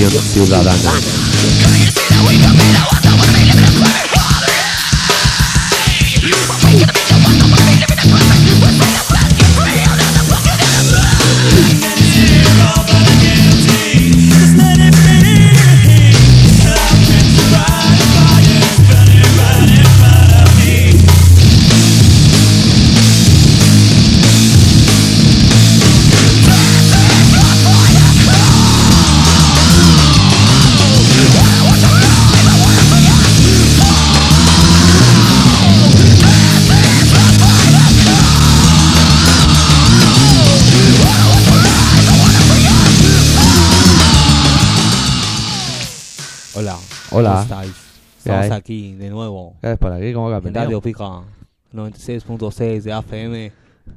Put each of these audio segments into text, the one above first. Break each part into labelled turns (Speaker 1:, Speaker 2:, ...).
Speaker 1: Colaboración ciudadana.
Speaker 2: De nuevo.
Speaker 1: ¿Qué haces por aquí? ¿Cómo que?
Speaker 2: Radio Pica 96.6 de AFM.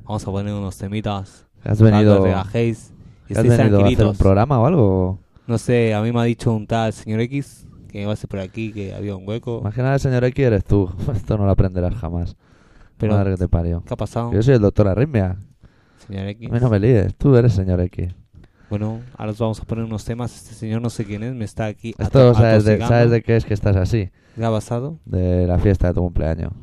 Speaker 2: Vamos a poner unos temitas.
Speaker 1: ¿Has
Speaker 2: para
Speaker 1: venido,
Speaker 2: os relajéis y
Speaker 1: ¿has venido a hacer un programa o algo?
Speaker 2: No sé, a mí me ha dicho un tal señor X que iba a ser por aquí, que había un hueco.
Speaker 1: Más que nada el señor X eres tú. Esto no lo aprenderás jamás.
Speaker 2: Pero,
Speaker 1: Madre que te parió.
Speaker 2: ¿qué ha pasado,
Speaker 1: Yo soy el doctor Arritmia.
Speaker 2: señor
Speaker 1: A
Speaker 2: X?
Speaker 1: mí no me líes. Tú eres señor X.
Speaker 2: Bueno, ahora os vamos a poner unos temas. Este señor no sé quién es, me está aquí
Speaker 1: Esto sabes de, sabes de qué es que estás así.
Speaker 2: ¿Qué ha pasado?
Speaker 1: De la fiesta de tu cumpleaños.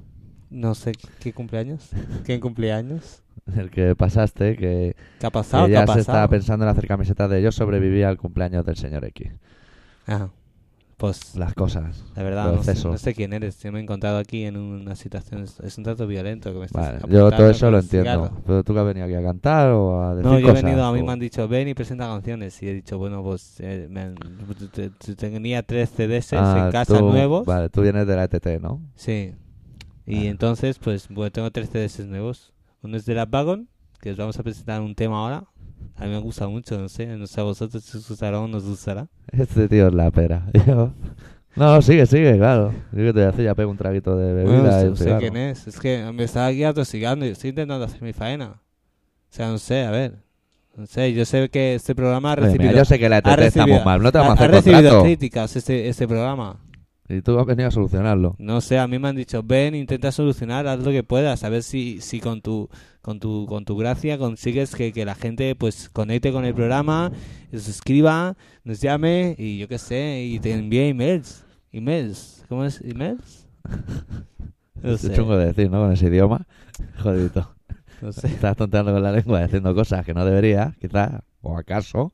Speaker 2: No sé, ¿qué cumpleaños? ¿Qué cumpleaños?
Speaker 1: El que pasaste, que,
Speaker 2: ¿Qué ha pasado?
Speaker 1: que
Speaker 2: ¿Qué ha
Speaker 1: ya se estaba
Speaker 2: pasado?
Speaker 1: pensando en hacer camisetas de yo sobreviví al cumpleaños del señor X.
Speaker 2: Ah, pues
Speaker 1: Las cosas.
Speaker 2: La verdad, no sé, no sé quién eres. Yo me he encontrado aquí en una situación. Es un trato violento que me estás
Speaker 1: Vale, yo todo eso lo entiendo.
Speaker 2: cigarro.
Speaker 1: Pero tú que has venido aquí a cantar o a decir
Speaker 2: No, yo he venido, a mí
Speaker 1: o-
Speaker 2: me han dicho, ven y presenta canciones. Y he dicho, bueno, pues eh, me han- tenía tres CDs
Speaker 1: Ah,
Speaker 2: en casa
Speaker 1: tú-
Speaker 2: nuevos.
Speaker 1: Vale, tú vienes de la ETT, ¿no?
Speaker 2: Sí. Y
Speaker 1: Ah.
Speaker 2: entonces, pues bueno, tengo tres CDs nuevos. Uno es de la Vagon, que os vamos a presentar un tema ahora. A mí me gusta mucho, no sé. No sé a vosotros si os gustará o no os gustará.
Speaker 1: Este tío es la pera. Yo- No, sigue, sigue, claro. Yo que te hacer, ya pego un traguito de bebida y
Speaker 2: no
Speaker 1: un
Speaker 2: sé quién es. Es que me estaba aquí atosigando y estoy intentando hacer mi faena. O sea, no sé, a ver. No sé, yo sé que este programa ha
Speaker 1: Oye, mira,
Speaker 2: recibido,
Speaker 1: yo sé que la
Speaker 2: ha
Speaker 1: ETT estamos
Speaker 2: recibido-
Speaker 1: mal, no te
Speaker 2: ha,
Speaker 1: vamos a
Speaker 2: ha
Speaker 1: hacer
Speaker 2: recibido
Speaker 1: contrato.
Speaker 2: críticas este, este programa.
Speaker 1: Y tú has venido a solucionarlo.
Speaker 2: No sé, a mí me han dicho, ven, intenta solucionar, haz lo que puedas, a ver si, si con tu con tu con tu gracia consigues que, que la gente pues conecte con el programa, nos escriba, nos llame y yo qué sé, y te envíe emails. Emails, ¿cómo es? ¿Emails? No
Speaker 1: Es
Speaker 2: sé,
Speaker 1: chungo de decir, ¿no? Con ese idioma. Jodito.
Speaker 2: no sé.
Speaker 1: Estás tonteando con la lengua, diciendo cosas que no debería, quizás, o acaso.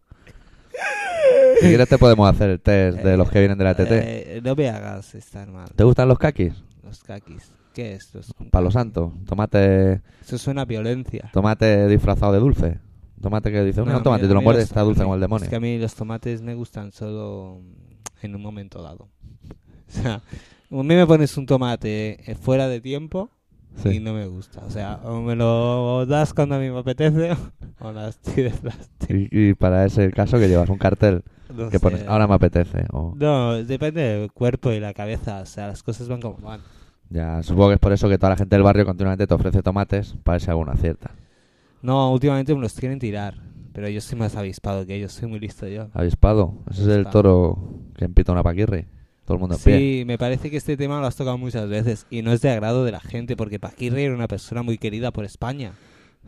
Speaker 1: Si quieres te podemos hacer el test de los que vienen de la ETT.
Speaker 2: Eh, no me hagas estar mal.
Speaker 1: ¿Te gustan los kakis?
Speaker 2: Los kakis. ¿Qué es? Los
Speaker 1: Palo santo. Tomate,
Speaker 2: Eso suena a violencia.
Speaker 1: tomate disfrazado de dulce. Tomate que dice,
Speaker 2: No,
Speaker 1: no, tomate,
Speaker 2: mí-
Speaker 1: te lo muerdes, está dulce
Speaker 2: mí-
Speaker 1: como el demonio.
Speaker 2: Es que a mí los tomates me gustan solo en un momento dado. O sea, a mí me pones un tomate eh, fuera de tiempo y no me gusta. O sea, o me lo das cuando a mí me apetece o las tires plástico.
Speaker 1: Y, y para ese caso que llevas un cartel
Speaker 2: No
Speaker 1: que
Speaker 2: sé.
Speaker 1: pones, ahora me apetece. O,
Speaker 2: No, depende del cuerpo y la cabeza. O sea, las cosas van como van.
Speaker 1: Ya, supongo que es por eso que toda la gente del barrio continuamente te ofrece tomates para ver si alguna acierta.
Speaker 2: No, últimamente me los quieren tirar. Pero yo soy más avispado que ellos. Soy muy listo yo.
Speaker 1: Avispado. Ese es el toro que empita una paquirri. Todo el mundo en pie.
Speaker 2: Sí, me parece que este tema lo has tocado muchas veces y no es de agrado de la gente porque Paquirri era una persona muy querida por España.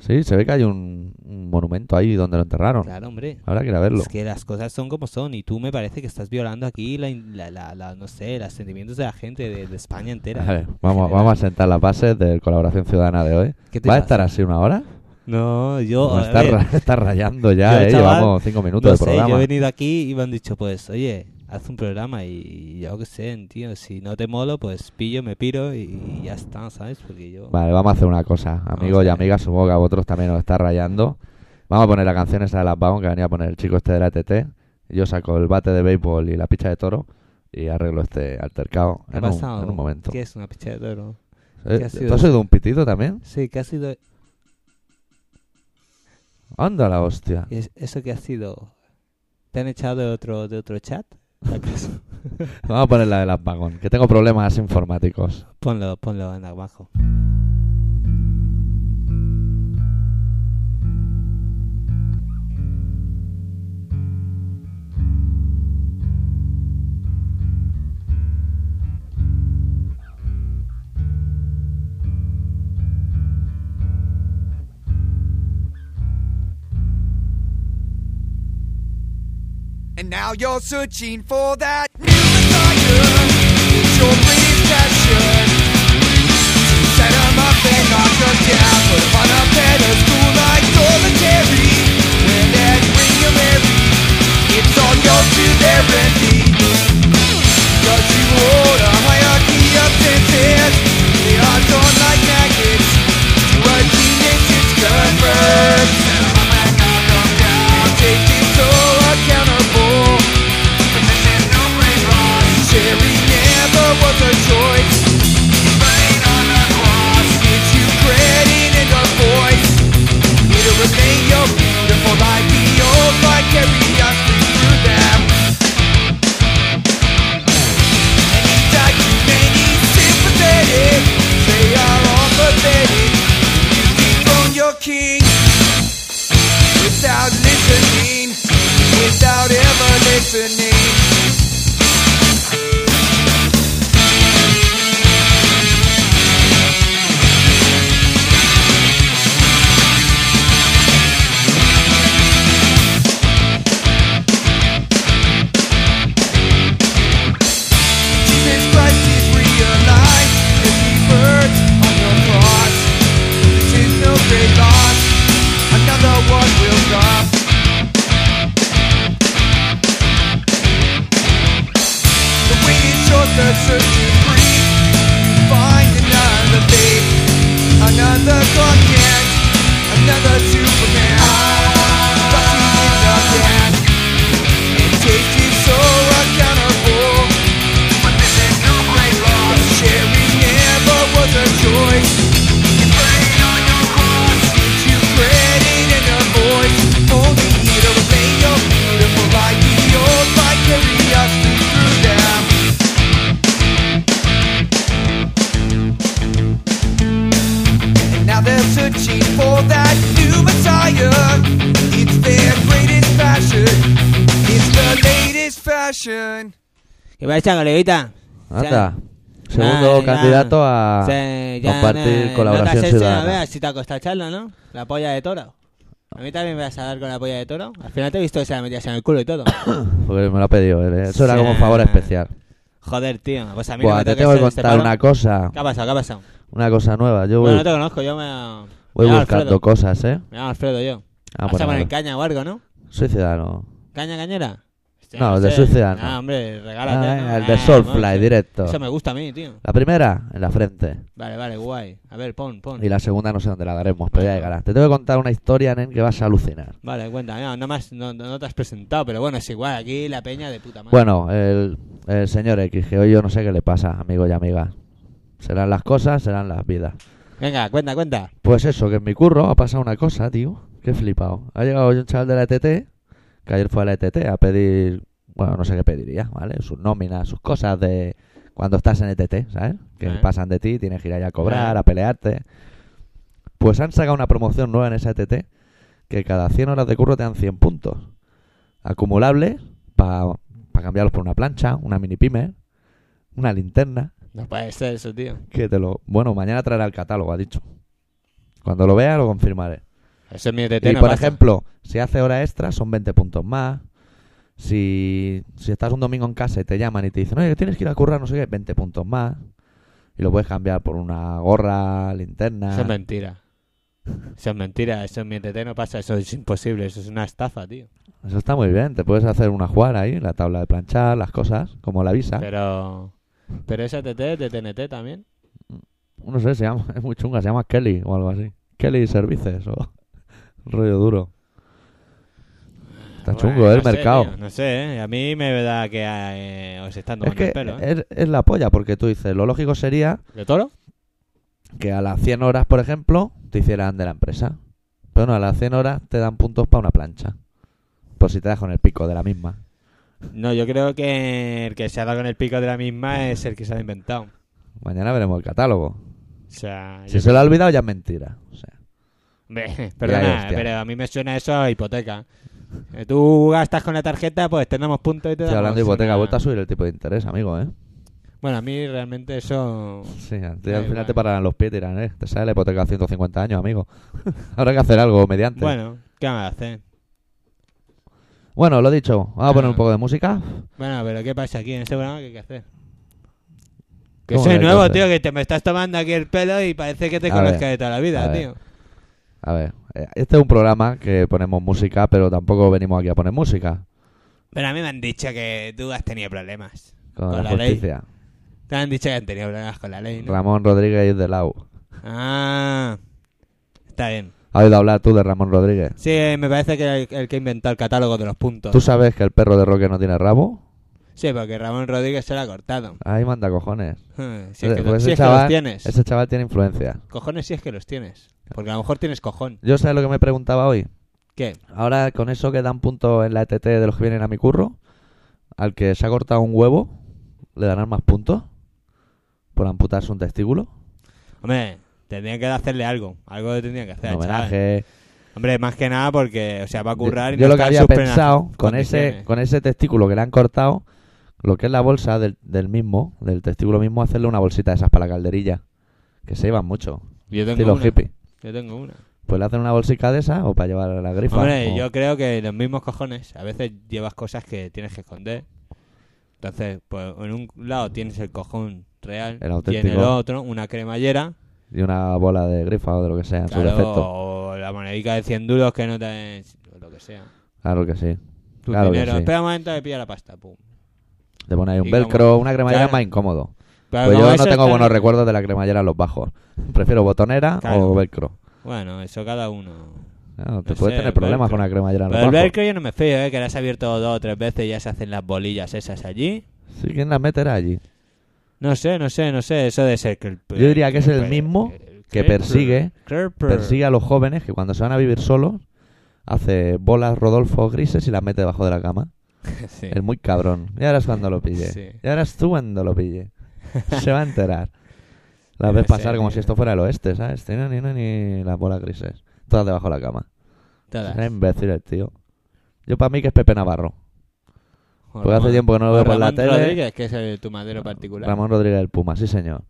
Speaker 1: Sí, se ve que hay un, un monumento ahí donde lo enterraron.
Speaker 2: Claro, hombre.
Speaker 1: Habrá que ir a verlo.
Speaker 2: Es que las cosas son como son y tú me parece que estás violando aquí la, la, la- la- no sé, los sentimientos de la gente de, de España entera.
Speaker 1: A ver, vamos, vamos a sentar las bases de colaboración ciudadana de hoy.
Speaker 2: ¿Qué te
Speaker 1: ¿Va a
Speaker 2: pasa?
Speaker 1: estar así una hora?
Speaker 2: No, yo, a
Speaker 1: está,
Speaker 2: ver,
Speaker 1: está rayando ya,
Speaker 2: Yo,
Speaker 1: ¿eh?
Speaker 2: chaval,
Speaker 1: Llevamos cinco minutos
Speaker 2: no
Speaker 1: de
Speaker 2: sé,
Speaker 1: programa.
Speaker 2: yo he venido aquí y me han dicho, pues, oye, haz un programa y yo qué sé, tío, si no te molo, pues pillo, me piro y, ya está, ¿sabes? Porque yo...
Speaker 1: Vale, vamos a hacer una cosa. Amigos y amigas, supongo que a vosotros también os está rayando. Vamos a poner la canción esa de las Vagón que venía a poner el chico este de la ETT. Yo saco el bate de béisbol y la picha de toro. y arreglo este altercado
Speaker 2: ¿Qué ha
Speaker 1: en un, en un momento.
Speaker 2: ¿Qué es una picha de toro?
Speaker 1: Eh,
Speaker 2: qué ha
Speaker 1: ¿Tú
Speaker 2: sido
Speaker 1: has oído un pitito también?
Speaker 2: Sí, que ha sido...
Speaker 1: Anda la hostia.
Speaker 2: ¿y es- ¿Eso que ha sido? ¿Te han echado de otro, de otro chat?
Speaker 1: Vamos a poner la del apagón, que tengo problemas informáticos.
Speaker 2: ponlo, ponlo en abajo.
Speaker 3: And now you're searching for that new desire. It's your greatest passion. Set 'em up and knock 'em down. Put 'em on a pedestal like solitary. When that ring marry, it's all yours to their envy.
Speaker 2: ¿Qué pasa, coleguita?
Speaker 1: Anda. Segundo candidato a
Speaker 2: Sí, ya
Speaker 1: compartir
Speaker 2: no-
Speaker 1: colaboración
Speaker 2: no
Speaker 1: ciudadana.
Speaker 2: no veas si te ha costado echarlo, ¿no? La polla de toro. A mí también me vas a dar con la polla de toro. Al final te he visto que se la metías en el culo y todo.
Speaker 1: Porque me lo ha pedido él. ¿eh? Eso era como favor especial.
Speaker 2: Joder, tío. Pues a mí no
Speaker 1: Buah,
Speaker 2: me
Speaker 1: te tengo que
Speaker 2: este
Speaker 1: contar
Speaker 2: palo.
Speaker 1: una cosa.
Speaker 2: ¿Qué ha pasado? ¿Qué ha pasado?
Speaker 1: Una cosa nueva. Yo voy,
Speaker 2: Bueno, no te conozco. Yo me...
Speaker 1: voy
Speaker 2: me
Speaker 1: buscando
Speaker 2: Alfredo.
Speaker 1: cosas, ¿eh?
Speaker 2: Me llamo Alfredo yo.
Speaker 1: Ah,
Speaker 2: Vas a poner caña o algo, ¿no?
Speaker 1: Soy ciudadano.
Speaker 2: ¿Caña cañera? Hostia,
Speaker 1: No, de
Speaker 2: sé.
Speaker 1: soy ciudadano.
Speaker 2: Ah, hombre, regálate.
Speaker 1: Ah,
Speaker 2: ¿no?
Speaker 1: el de
Speaker 2: Ah,
Speaker 1: Soulfly, directo.
Speaker 2: Eso me gusta a mí, tío.
Speaker 1: La primera, en la frente.
Speaker 2: Vale, vale, guay. A ver, pon, pon.
Speaker 1: Y la segunda no sé dónde la daremos, pero ya llegará. Te tengo que contar una historia, nen, que vas a alucinar.
Speaker 2: Vale, cuenta. No, no, has- no, no te has presentado, pero bueno, es igual. Aquí la peña de puta madre.
Speaker 1: Bueno, el, el señor X, que hoy yo no sé qué le pasa, amigos y amigas. Serán las cosas, serán las vidas.
Speaker 2: Venga, cuenta, cuenta.
Speaker 1: Pues eso, que en mi curro ha pasado una cosa, tío. Qué flipado. Ha llegado hoy un chaval de la ETT, que ayer fue a la ETT a pedir, bueno, no sé qué pediría, ¿vale? Sus nóminas, sus cosas de cuando estás en ETT, ¿sabes? Que
Speaker 2: Eh.
Speaker 1: pasan de ti, tienes que ir allá a cobrar,
Speaker 2: Eh.
Speaker 1: a pelearte. Pues han sacado una promoción nueva en esa ETT, que cada 100 horas de curro te dan 100 puntos. Acumulables para cambiarlos por una plancha, una mini pyme, una linterna.
Speaker 2: No puede ser eso, tío.
Speaker 1: Que te lo. Bueno, mañana traerá el catálogo, ha dicho. Cuando lo vea, lo confirmaré.
Speaker 2: Eso es mi ETT,
Speaker 1: Y
Speaker 2: no
Speaker 1: por
Speaker 2: pasa.
Speaker 1: ejemplo, si hace hora extra, son 20 puntos más. Si, si estás un domingo en casa y te llaman y te dicen, oye, tienes que ir a currar, no sé qué, 20 puntos más. Y lo puedes cambiar por una gorra, linterna.
Speaker 2: Eso es mentira. Eso es mentira. Eso en mi ETT no pasa. Eso es imposible. Eso es una estafa, tío.
Speaker 1: Eso está muy bien. Te puedes hacer una jugada ahí, la tabla de planchar, las cosas, como la visa.
Speaker 2: Pero... Pero esa ETT es de TNT también.
Speaker 1: No sé, se llama, es muy chunga, se llama Kelly o algo así. Kelly Services o rollo duro. Está
Speaker 2: Bueno,
Speaker 1: chungo, el
Speaker 2: sé,
Speaker 1: mercado.
Speaker 2: tío, no sé, ¿eh? a mí me da que eh, os están
Speaker 1: Es
Speaker 2: tomando
Speaker 1: que
Speaker 2: el pelo. ¿eh?
Speaker 1: es, es la polla, porque tú dices, lo lógico sería
Speaker 2: ¿De toro?
Speaker 1: que a las 100 horas, por ejemplo, te hicieran de la empresa. Pero no, a las 100 horas te dan puntos para una plancha. Por si te das con el pico de la misma.
Speaker 2: No, yo creo que el que se ha dado con el pico de la misma es el que se ha inventado.
Speaker 1: Mañana veremos el catálogo.
Speaker 2: O sea,
Speaker 1: Si se lo ha olvidado, ya es mentira. O sea,
Speaker 2: perdona,
Speaker 1: hostia.
Speaker 2: pero a mí me suena eso a hipoteca. Eh, Tú gastas con la tarjeta, pues te damos puntos y te
Speaker 1: estoy
Speaker 2: damos
Speaker 1: hablando de hipoteca,
Speaker 2: una-
Speaker 1: vuelto a subir el tipo de interés, amigo, ¿eh?
Speaker 2: Bueno, a mí realmente eso...
Speaker 1: Sí,
Speaker 2: Da
Speaker 1: al final
Speaker 2: igual.
Speaker 1: te paran los pies y dirán, ¿eh? Te sale la hipoteca a 150 años, amigo. Habrá que hacer algo mediante.
Speaker 2: Bueno, ¿qué vamos a hacer?
Speaker 1: Bueno, lo dicho, vamos a poner
Speaker 2: Ah.
Speaker 1: un poco de música.
Speaker 2: Bueno, pero ¿qué pasa aquí en este programa? ¿Qué hay que hacer? Que
Speaker 1: ¿Cómo
Speaker 2: soy
Speaker 1: que hay que
Speaker 2: nuevo,
Speaker 1: hacer?
Speaker 2: tío, que te me estás tomando aquí el pelo y parece que te
Speaker 1: A
Speaker 2: conozca de toda la
Speaker 1: a
Speaker 2: vida,
Speaker 1: ver.
Speaker 2: tío.
Speaker 1: A ver, eh, este es un programa que ponemos música, pero tampoco venimos aquí a poner música.
Speaker 2: Pero a mí me han dicho que tú has tenido problemas.
Speaker 1: Con, la,
Speaker 2: la ley.
Speaker 1: justicia.
Speaker 2: Te han dicho que han tenido problemas con la ley, ¿no?
Speaker 1: Ramón Rodríguez de Lau.
Speaker 2: Ah, está bien.
Speaker 1: ¿Has oído hablar tú de Ramón Rodríguez?
Speaker 2: Sí, me parece que era el, el que inventó el catálogo de los puntos.
Speaker 1: ¿Tú sabes que el perro de Roque no tiene rabo?
Speaker 2: Sí, porque Ramón Rodríguez se lo ha cortado.
Speaker 1: Ahí manda cojones.
Speaker 2: Si es que,
Speaker 1: Pues
Speaker 2: si
Speaker 1: ese
Speaker 2: es que los tienes.
Speaker 1: Ese chaval tiene influencia.
Speaker 2: Cojones si es que los tienes. Porque a lo mejor tienes cojón.
Speaker 1: Yo sabes lo que me preguntaba hoy.
Speaker 2: ¿Qué?
Speaker 1: Ahora con eso que dan puntos en la ETT de los que vienen a mi curro, al que se ha cortado un huevo, ¿le darán más puntos? ¿Por amputarse un testículo?
Speaker 2: Hombre, tendrían que hacerle algo. Algo le tendrían que hacer.
Speaker 1: Un homenaje.
Speaker 2: Hombre, más que nada porque, o sea, va a currar y
Speaker 1: yo
Speaker 2: no
Speaker 1: lo que había pensado con ese, con ese testículo que le han cortado, lo que es la bolsa del, del mismo, del testículo mismo, hacerle una bolsita de esas para la calderilla. Que se llevan mucho.
Speaker 2: Yo tengo
Speaker 1: Estilo
Speaker 2: una.
Speaker 1: hippie.
Speaker 2: Yo tengo una.
Speaker 1: Pues le hacen una bolsica de esa o para llevar a la grifa.
Speaker 2: Hombre,
Speaker 1: o-
Speaker 2: yo creo que los mismos cojones. A veces llevas cosas que tienes que esconder. Entonces, pues en un lado tienes el cojón real
Speaker 1: El
Speaker 2: y en el otro una cremallera.
Speaker 1: Y una bola de grifa o de lo que sea, en su
Speaker 2: Claro, o la monedica de 100 duros que no te... o lo que sea.
Speaker 1: Claro que sí.
Speaker 2: Tu
Speaker 1: Claro que
Speaker 2: dinero.
Speaker 1: sí.
Speaker 2: Espera un momento que pilla la pasta. Pum.
Speaker 1: Te pone ahí un
Speaker 2: Y
Speaker 1: velcro,
Speaker 2: como-
Speaker 1: una cremallera
Speaker 2: Claro.
Speaker 1: más incómodo.
Speaker 2: Pero
Speaker 1: Pues yo no tengo
Speaker 2: está-
Speaker 1: buenos recuerdos de la cremallera en los bajos. Prefiero botonera
Speaker 2: Claro.
Speaker 1: o velcro.
Speaker 2: Bueno, eso cada uno.
Speaker 1: No, te
Speaker 2: No
Speaker 1: puedes
Speaker 2: sé,
Speaker 1: tener problemas con una cremallera en los
Speaker 2: Pero el
Speaker 1: bajos.
Speaker 2: velcro yo no me fío, ¿eh? Que la has abierto dos o tres veces y ya se hacen las bolillas esas allí.
Speaker 1: Sí, ¿quién las meterá allí?
Speaker 2: No sé, no sé, no sé. Eso de ser que el...
Speaker 1: Yo diría que es el mismo que persigue- Persigue a los jóvenes que cuando se van a vivir solos hace bolas Rodolfo grises y las mete debajo de la cama.
Speaker 2: Sí.
Speaker 1: Es muy cabrón. Ya verás cuando lo pille.
Speaker 2: Sí.
Speaker 1: Ya verás tú cuando lo pille. Se va a enterar. Las ves pasar como si esto fuera el oeste, ¿sabes? Ni, ni, ni, ni las bolas grises. Todas debajo de la cama.
Speaker 2: Todas.
Speaker 1: Será imbécil el tío. Yo para mí que es Pepe Navarro. Porque hace
Speaker 2: Ramón-
Speaker 1: tiempo que no lo veo por la
Speaker 2: Ramón
Speaker 1: tele.
Speaker 2: Rodríguez, que es el, tu madero particular.
Speaker 1: Ramón Rodríguez del Puma, sí señor.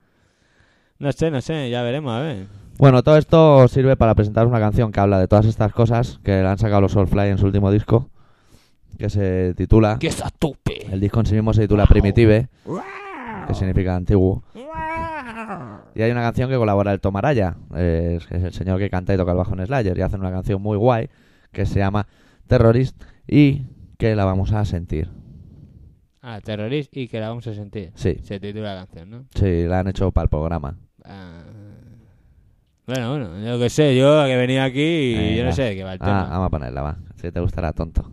Speaker 2: No sé, no sé, ya veremos, a ver.
Speaker 1: Bueno, todo esto sirve para presentar una canción que habla de todas estas cosas que le han sacado los Soulfly en su último disco, que se titula,
Speaker 2: ¡Que está tupe!
Speaker 1: el disco en sí mismo se titula Primitive, que significa antiguo. Y hay una canción que colabora el Tomaraya, eh, que es el señor que canta y toca el bajo en Slayer, y hacen una canción muy guay que se llama Terrorist y que la vamos a sentir.
Speaker 2: Ah, terrorista y que la vamos a sentir.
Speaker 1: Sí,
Speaker 2: Se titula la canción, ¿no?
Speaker 1: sí, la han hecho para el programa.
Speaker 2: Ah. Bueno, bueno, yo que sé, yo que venía aquí y yo no sé de qué va el
Speaker 1: Ah,
Speaker 2: tema.
Speaker 1: vamos a ponerla, va. Si te gustará, tonto.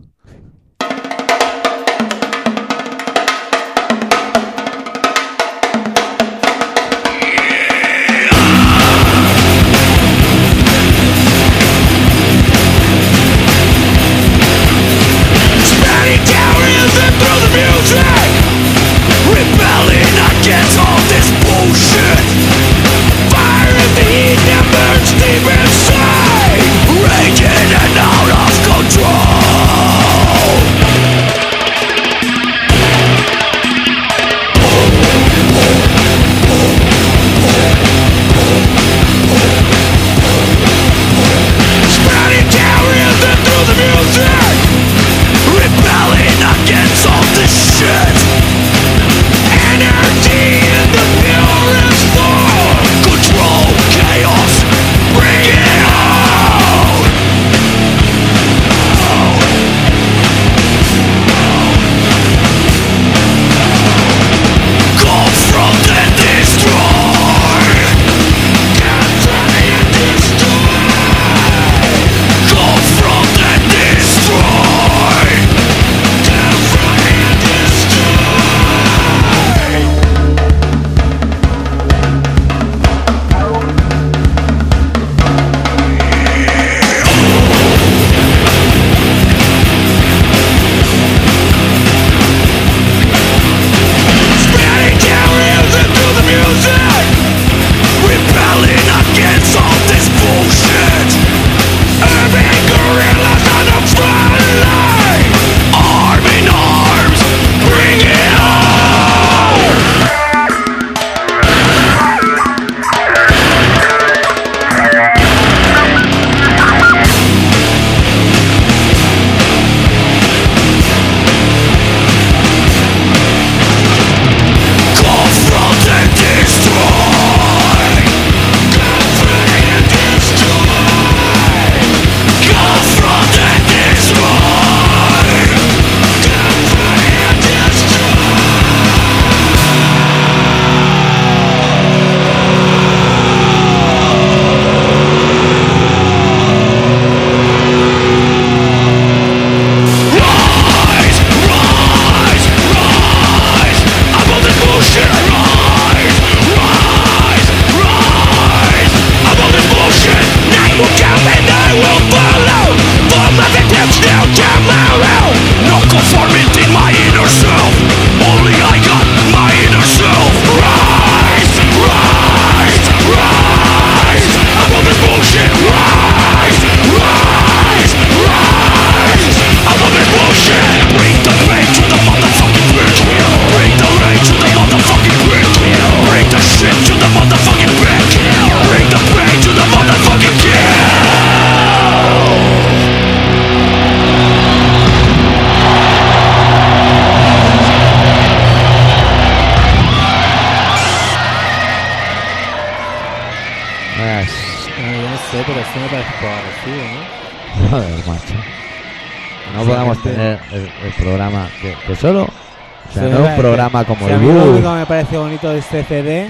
Speaker 1: El, el programa que, que solo. O sea,
Speaker 2: Sí,
Speaker 1: no
Speaker 2: me
Speaker 1: un programa como
Speaker 2: Si
Speaker 1: el
Speaker 2: mí lo único que me parece bonito de este CD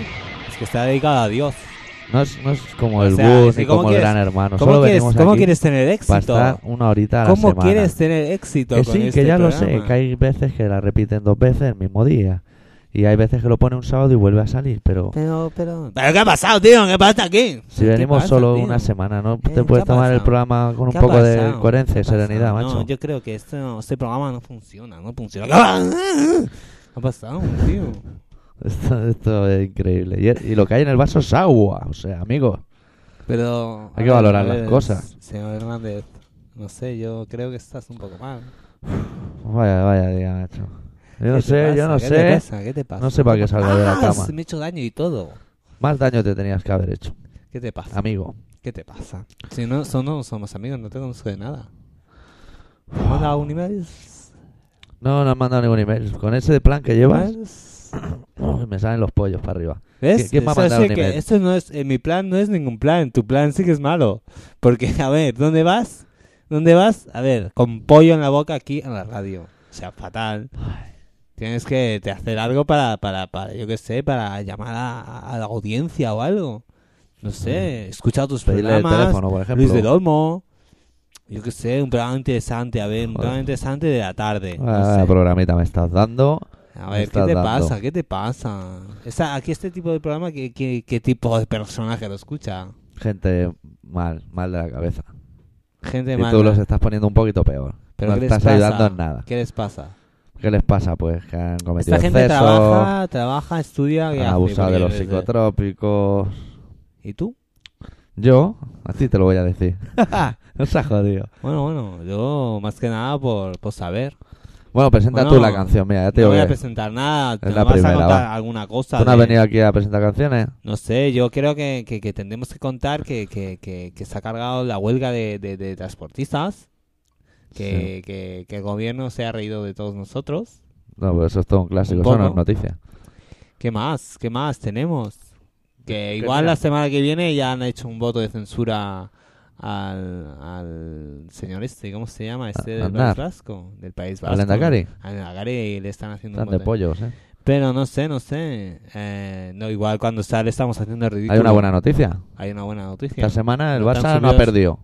Speaker 2: es que está dedicado a Dios.
Speaker 1: No es, no es como
Speaker 2: O
Speaker 1: el
Speaker 2: sea, sí,
Speaker 1: ni
Speaker 2: ¿cómo
Speaker 1: como el
Speaker 2: quieres-
Speaker 1: Gran Hermano.
Speaker 2: ¿Cómo,
Speaker 1: Solo
Speaker 2: quieres, cómo
Speaker 1: aquí
Speaker 2: quieres tener
Speaker 1: para
Speaker 2: éxito?
Speaker 1: estar una horita a la
Speaker 2: ¿Cómo
Speaker 1: semana.
Speaker 2: quieres tener éxito
Speaker 1: Que
Speaker 2: con
Speaker 1: sí,
Speaker 2: este
Speaker 1: que ya lo sé,
Speaker 2: programa?
Speaker 1: que hay veces que la repiten dos veces el mismo día. Y hay veces que lo pone un sábado y vuelve a salir, pero
Speaker 2: Pero, pero... ¿Pero qué ha pasado, tío? ¿Qué pasa aquí?
Speaker 1: si
Speaker 2: ¿Qué
Speaker 1: venimos
Speaker 2: pasa,
Speaker 1: solo
Speaker 2: tío?
Speaker 1: una semana, ¿no
Speaker 2: ¿Qué-
Speaker 1: te puedes tomar el programa con un
Speaker 2: ¿Qué ha
Speaker 1: poco de coherencia
Speaker 2: ¿Qué
Speaker 1: y serenidad, macho?
Speaker 2: No, yo creo que esto, este programa no funciona, no funciona. ¿Qué ha ¿Qué ha pasado, tío?
Speaker 1: Esto, esto es increíble. Y, y lo que hay en el vaso es agua, o sea, amigos.
Speaker 2: Pero...
Speaker 1: Hay que valorar las cosas.
Speaker 2: Señor Hernández, no sé, yo creo que estás un poco mal.
Speaker 1: Vaya, vaya día, macho. Yo no
Speaker 2: ¿Qué te
Speaker 1: sé, yo
Speaker 2: pasa?
Speaker 1: no
Speaker 2: ¿Qué
Speaker 1: sé.
Speaker 2: te pasa? ¿Qué te pasa?
Speaker 1: No sé para qué salga de la
Speaker 2: Ah,
Speaker 1: cama.
Speaker 2: me he hecho daño y todo.
Speaker 1: Más daño te tenías que haber hecho,
Speaker 2: ¿Qué te pasa?
Speaker 1: amigo.
Speaker 2: ¿Qué te pasa? Si no, son- no somos amigos, no te conozco de nada. ¿Me has mandado un email?
Speaker 1: No, no han mandado ningún email. Con ese plan que llevas, uy, me salen los pollos para arriba.
Speaker 2: ¿Ves?
Speaker 1: ¿Quién me ha mandado un email?
Speaker 2: esto no es, en mi plan no es ningún plan, tu plan sí que es malo. Porque, a ver, ¿dónde vas? ¿Dónde vas? A ver, con pollo en la boca aquí en la radio. O sea, fatal. Tienes que te hacer algo para, para, para yo qué sé, para llamar a, a la audiencia o algo. No sé, escucha tus
Speaker 1: Pedirle el
Speaker 2: programas.
Speaker 1: teléfono, por ejemplo.
Speaker 2: Luis del Olmo. Yo qué sé, un programa interesante, a ver, un
Speaker 1: Joder.
Speaker 2: programa interesante de la tarde. no
Speaker 1: Ah,
Speaker 2: sé.
Speaker 1: programita me estás dando.
Speaker 2: A ver, ¿qué te
Speaker 1: dando.
Speaker 2: pasa? ¿Qué te pasa? Aquí este tipo de programa, ¿qué, qué, qué tipo de personaje lo escucha?
Speaker 1: Gente mal, mal de la cabeza.
Speaker 2: Gente
Speaker 1: y
Speaker 2: mala.
Speaker 1: tú los estás poniendo un poquito peor.
Speaker 2: ¿Pero
Speaker 1: no estás
Speaker 2: pasa?
Speaker 1: ayudando en nada.
Speaker 2: ¿Qué les pasa?
Speaker 1: ¿Qué les pasa? Pues que han cometido
Speaker 2: Esta gente trabaja, trabaja, estudia y
Speaker 1: han
Speaker 2: hace,
Speaker 1: abusado de los psicotrópicos.
Speaker 2: ¿Y tú?
Speaker 1: Yo, a ti te lo voy a decir. no se ha jodido.
Speaker 2: Bueno, bueno, yo más que nada por, por saber.
Speaker 1: Bueno, presenta
Speaker 2: Bueno,
Speaker 1: tú la canción, mira, ya te
Speaker 2: No voy a presentar nada, te
Speaker 1: la
Speaker 2: vas
Speaker 1: primera,
Speaker 2: a contar
Speaker 1: va.
Speaker 2: alguna cosa.
Speaker 1: tú no has venido aquí a presentar canciones.
Speaker 2: No sé, yo creo que, que, que tendremos que contar que, que, que, que se ha cargado la huelga de, de, de transportistas, que, que, que el gobierno se ha reído de todos nosotros.
Speaker 1: No, pues eso es todo un clásico,
Speaker 2: Un
Speaker 1: eso no es noticia.
Speaker 2: ¿Qué más? ¿Qué más tenemos? Que igual la semana que viene ya han hecho un voto de censura al, al señor este, ¿cómo se llama? Este del. País Vasco, del País
Speaker 1: ¿Al
Speaker 2: Vasco.
Speaker 1: Endacari?
Speaker 2: Al Endacari le están haciendo un
Speaker 1: Están de
Speaker 2: voto.
Speaker 1: pollos, ¿eh?
Speaker 2: Pero no sé, no sé. Eh, no, igual cuando sale estamos haciendo el ridículo.
Speaker 1: Hay una buena noticia.
Speaker 2: Hay una buena noticia.
Speaker 1: Esta semana el
Speaker 2: No
Speaker 1: Barça no ha perdido.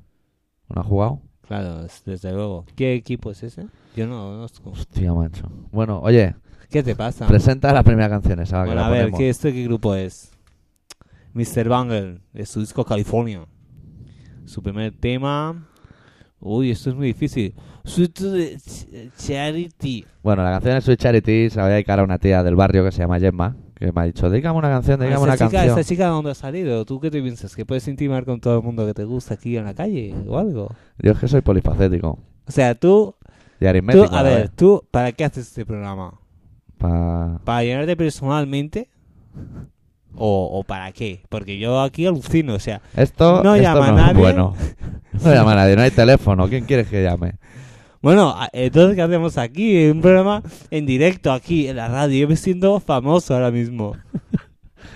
Speaker 1: No ha jugado.
Speaker 2: Claro, es- desde luego. ¿Qué equipo es ese? Yo no lo conozco.
Speaker 1: Hostia, macho. Bueno, oye,
Speaker 2: ¿Qué te pasa?
Speaker 1: presenta la primera que
Speaker 2: Bueno, a ver,
Speaker 1: ponemos.
Speaker 2: ¿qué, este, ¿qué grupo es? Mr. Bangle, de su disco California. Su primer tema... Uy, esto es muy difícil. Sweet Charity.
Speaker 1: Bueno, la canción es Sweet Charity. Se la voy a dedicar a una tía del barrio que se llama Gemma. Que me ha dicho, dígame una canción,
Speaker 2: Ah,
Speaker 1: dígame una
Speaker 2: chica,
Speaker 1: canción.
Speaker 2: ¿Esta chica de dónde ha salido? ¿Tú qué te piensas? ¿Que puedes intimar con todo el mundo que te gusta aquí en la calle o algo?
Speaker 1: Yo es que soy polifacético.
Speaker 2: O sea, tú...
Speaker 1: Y
Speaker 2: tú
Speaker 1: aritmético.
Speaker 2: a ver, ¿tú para qué haces este programa?
Speaker 1: Pa...
Speaker 2: ¿Para llenarte personalmente? ¿O, o para qué? Porque yo aquí alucino, o sea...
Speaker 1: Esto,
Speaker 2: No
Speaker 1: esto
Speaker 2: llama a
Speaker 1: no es
Speaker 2: nadie.
Speaker 1: bueno. No llama a nadie, no hay teléfono. ¿Quién quieres que llame?
Speaker 2: Bueno, entonces, ¿qué hacemos aquí? Un programa en directo aquí en la radio. Yo me siento famoso ahora mismo.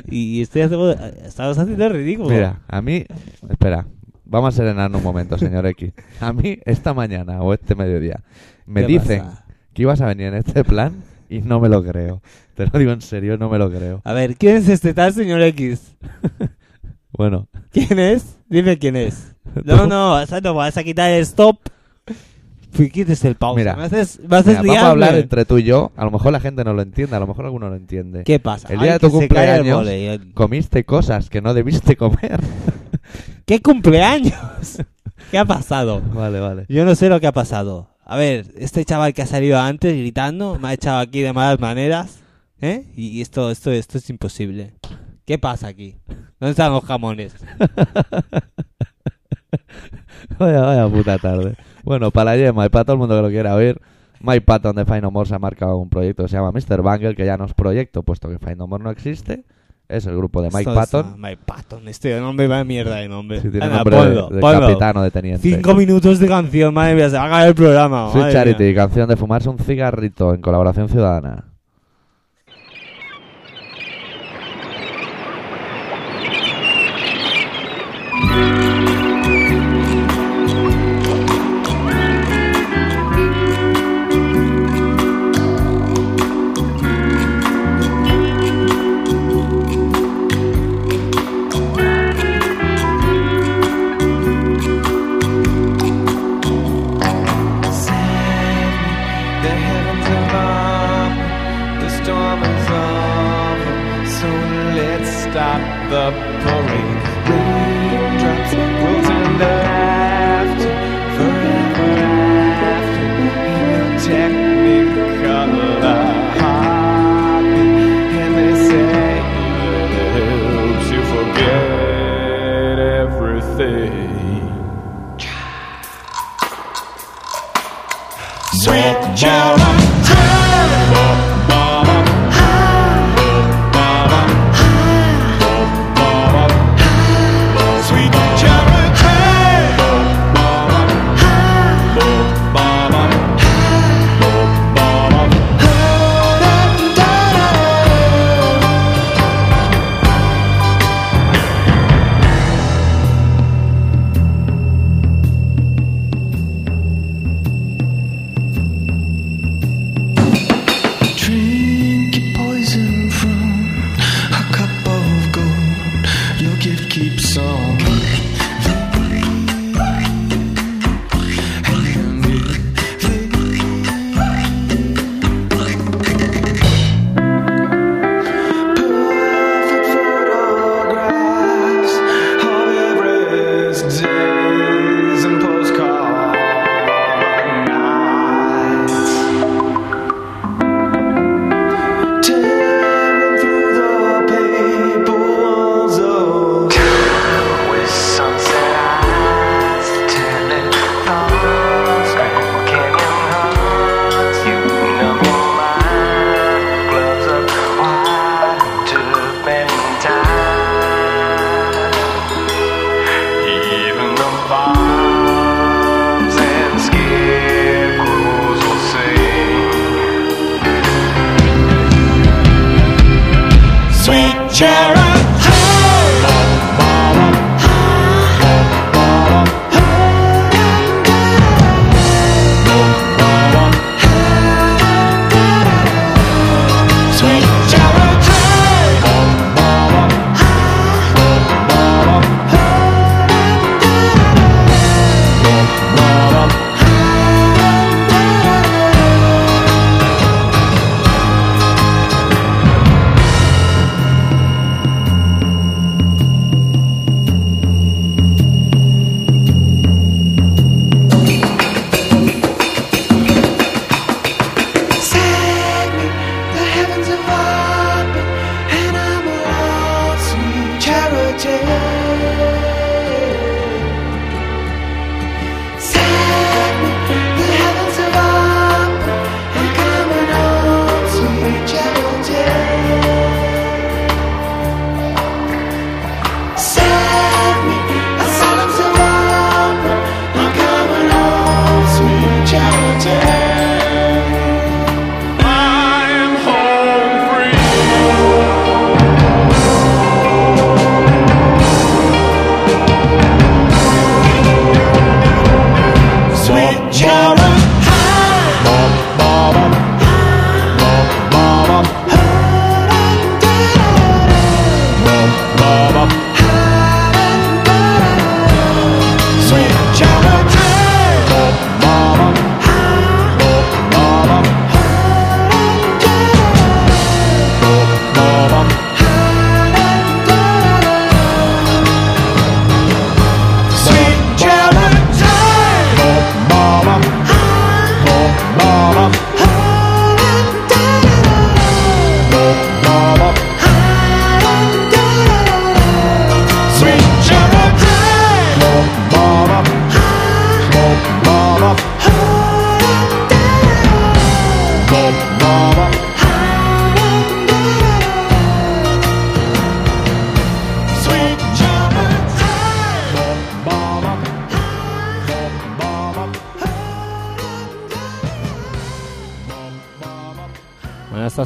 Speaker 2: Y estoy haciendo, estamos haciendo ridículo.
Speaker 1: Mira, a mí... Espera, vamos a serenar un momento, señor X. A mí, esta mañana o este mediodía, me
Speaker 2: ¿Qué
Speaker 1: dicen
Speaker 2: pasa?
Speaker 1: que ibas a venir en este plan y no me lo creo. Te lo digo en serio, no me lo creo.
Speaker 2: A ver, ¿quién es este tal señor X?
Speaker 1: Bueno,
Speaker 2: ¿Quién es? Dime quién es. No, no, no, vas a quitar el stop. Quites el pausa.
Speaker 1: Mira,
Speaker 2: me haces, me haces
Speaker 1: mira, vamos a hablar entre tú y yo. A lo mejor la gente no lo entiende, a lo mejor alguno lo entiende.
Speaker 2: ¿Qué pasa?
Speaker 1: El día
Speaker 2: Ay,
Speaker 1: de tu
Speaker 2: el
Speaker 1: cumpleaños-
Speaker 2: volei.
Speaker 1: Comiste cosas que no debiste comer.
Speaker 2: ¿Qué cumpleaños? ¿Qué ha pasado?
Speaker 1: vale, vale.
Speaker 2: Yo no sé lo que ha pasado. A ver, este chaval que ha salido antes gritando me ha echado aquí de malas maneras. ¿Eh? Y esto, esto, esto es imposible. ¿Qué pasa aquí? ¿Dónde están los jamones?
Speaker 1: Vaya, vaya puta tarde. Bueno, para la yema y para todo el mundo que lo quiera oír, Mike Patton de Fine More se ha marcado un proyecto que se llama Mr. Bangle, que ya no es proyecto, puesto que Fine More no existe. Es el grupo de Mike Patton.
Speaker 2: Mike Patton, este nombre va de mierda de nombre.
Speaker 1: Si tiene
Speaker 2: Anda,
Speaker 1: nombre
Speaker 2: ponlo,
Speaker 1: de, de
Speaker 2: ponlo.
Speaker 1: capitán o de teniente.
Speaker 2: Cinco minutos de canción, madre mía, se va a acabar el programa.
Speaker 1: Sweet Charity,
Speaker 2: mía.
Speaker 1: canción de fumarse un cigarrito en colaboración ciudadana.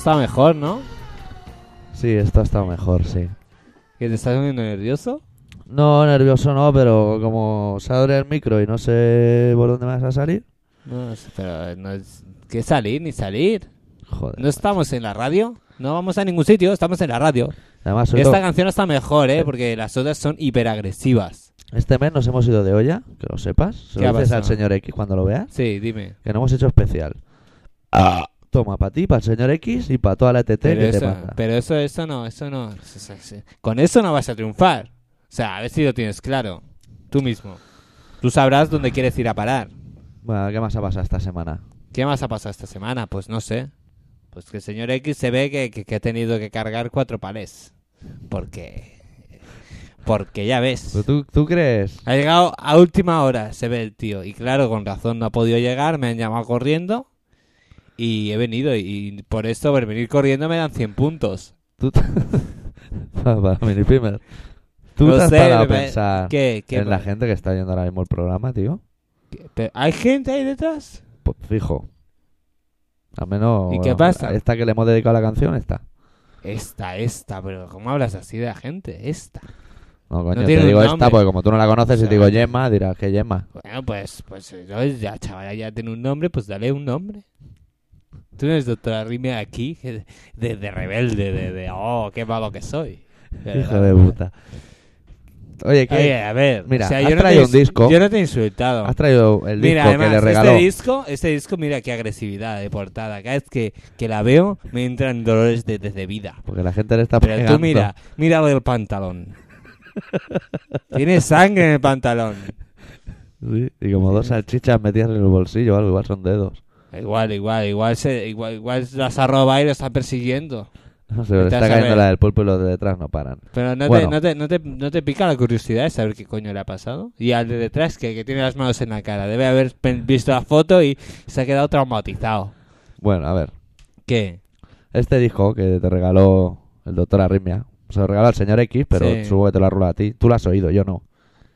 Speaker 2: Está mejor, ¿no?
Speaker 1: Sí, esto ha estado mejor, sí.
Speaker 2: ¿Que te estás poniendo nervioso?
Speaker 1: No, nervioso no, pero como se abre el micro y no sé por dónde vas a salir,
Speaker 2: No, es- pero no es... ¿Qué salir ni salir?
Speaker 1: joder.
Speaker 2: ¿No estamos en la radio? No vamos a ningún sitio, estamos en la radio.
Speaker 1: Además,
Speaker 2: Esta
Speaker 1: to-
Speaker 2: canción está mejor, ¿eh? Porque las otras son hiperagresivas.
Speaker 1: este mes nos hemos ido de olla, que lo sepas. Se
Speaker 2: ¿Qué
Speaker 1: lo dices al señor X cuando lo veas,
Speaker 2: Sí, dime.
Speaker 1: que no hemos hecho especial. Ah, toma, para ti, para el señor X y para toda la ETT
Speaker 2: Pero
Speaker 1: que te
Speaker 2: eso,
Speaker 1: manda.
Speaker 2: pero eso, eso no, eso no. Con eso no vas a triunfar. O sea, a ver si lo tienes claro. Tú mismo. Tú sabrás dónde quieres ir a parar.
Speaker 1: Bueno, ¿qué más ha pasado esta semana?
Speaker 2: ¿Qué más ha pasado esta semana? Pues no sé. Pues que el señor X se ve que, que- que ha tenido que cargar cuatro palés. Porque. Porque ya ves.
Speaker 1: ¿Pero ¿Tú, ¿Tú crees?
Speaker 2: Ha llegado a última hora, se ve el tío. Y claro, con razón no ha podido llegar. Me han llamado corriendo. Y he venido y por esto, por venir corriendo, me dan 100 puntos.
Speaker 1: Tú te- para mini primer. ¿Tú
Speaker 2: No
Speaker 1: te has
Speaker 2: sé,
Speaker 1: parado a
Speaker 2: me
Speaker 1: pensar
Speaker 2: ¿Qué? ¿Qué?
Speaker 1: en la gente que está yendo ahora mismo el programa, tío?
Speaker 2: ¿Hay gente ahí detrás?
Speaker 1: Pues fijo. Al menos.
Speaker 2: ¿Y qué pasa?
Speaker 1: Esta que le hemos dedicado la canción, está.
Speaker 2: Esta, esta, pero ¿cómo hablas así de la gente? Esta.
Speaker 1: No, coño,
Speaker 2: No
Speaker 1: te digo esta porque como tú no la conoces y
Speaker 2: O
Speaker 1: te
Speaker 2: sea,
Speaker 1: digo Yema, dirás que Yema.
Speaker 2: Bueno, pues, pues ya, chaval, ya tiene un nombre, pues dale un nombre. Tú eres doctora Rime aquí, que de, de rebelde, de, de, oh, qué malo que soy.
Speaker 1: Hijo de puta. Oye, ¿qué?
Speaker 2: Oye, a ver,
Speaker 1: Mira,
Speaker 2: o sea,
Speaker 1: has
Speaker 2: yo no te,
Speaker 1: un disco.
Speaker 2: Yo no te he insultado.
Speaker 1: Has traído el
Speaker 2: Mira,
Speaker 1: disco que
Speaker 2: además,
Speaker 1: le regaló.
Speaker 2: este disco, este disco, mira qué agresividad de portada. Cada vez que, que la veo, me entran dolores de, de, de vida.
Speaker 1: Porque la gente le está
Speaker 2: Pero
Speaker 1: pegando.
Speaker 2: tú mira, mira el pantalón. Tiene sangre en el pantalón.
Speaker 1: Sí, y como dos salchichas metidas en el bolsillo algo, igual son dedos.
Speaker 2: Igual, igual, igual, se, igual, igual las ha robado y lo están persiguiendo.
Speaker 1: No sé,
Speaker 2: a
Speaker 1: está cayendo la del pulpo y los de detrás no paran.
Speaker 2: Pero no,
Speaker 1: Bueno.
Speaker 2: te, no, te, no, te, no te pica la curiosidad de saber qué coño le ha pasado. Y al de detrás, que, que tiene las manos en la cara, debe haber visto la foto y se ha quedado traumatizado.
Speaker 1: Bueno, a ver.
Speaker 2: ¿Qué?
Speaker 1: Este disco que te regaló el doctor Arritmia, se lo regaló al señor X, pero
Speaker 2: Sí.
Speaker 1: supongo que te lo ha a ti. Tú lo has oído, yo no.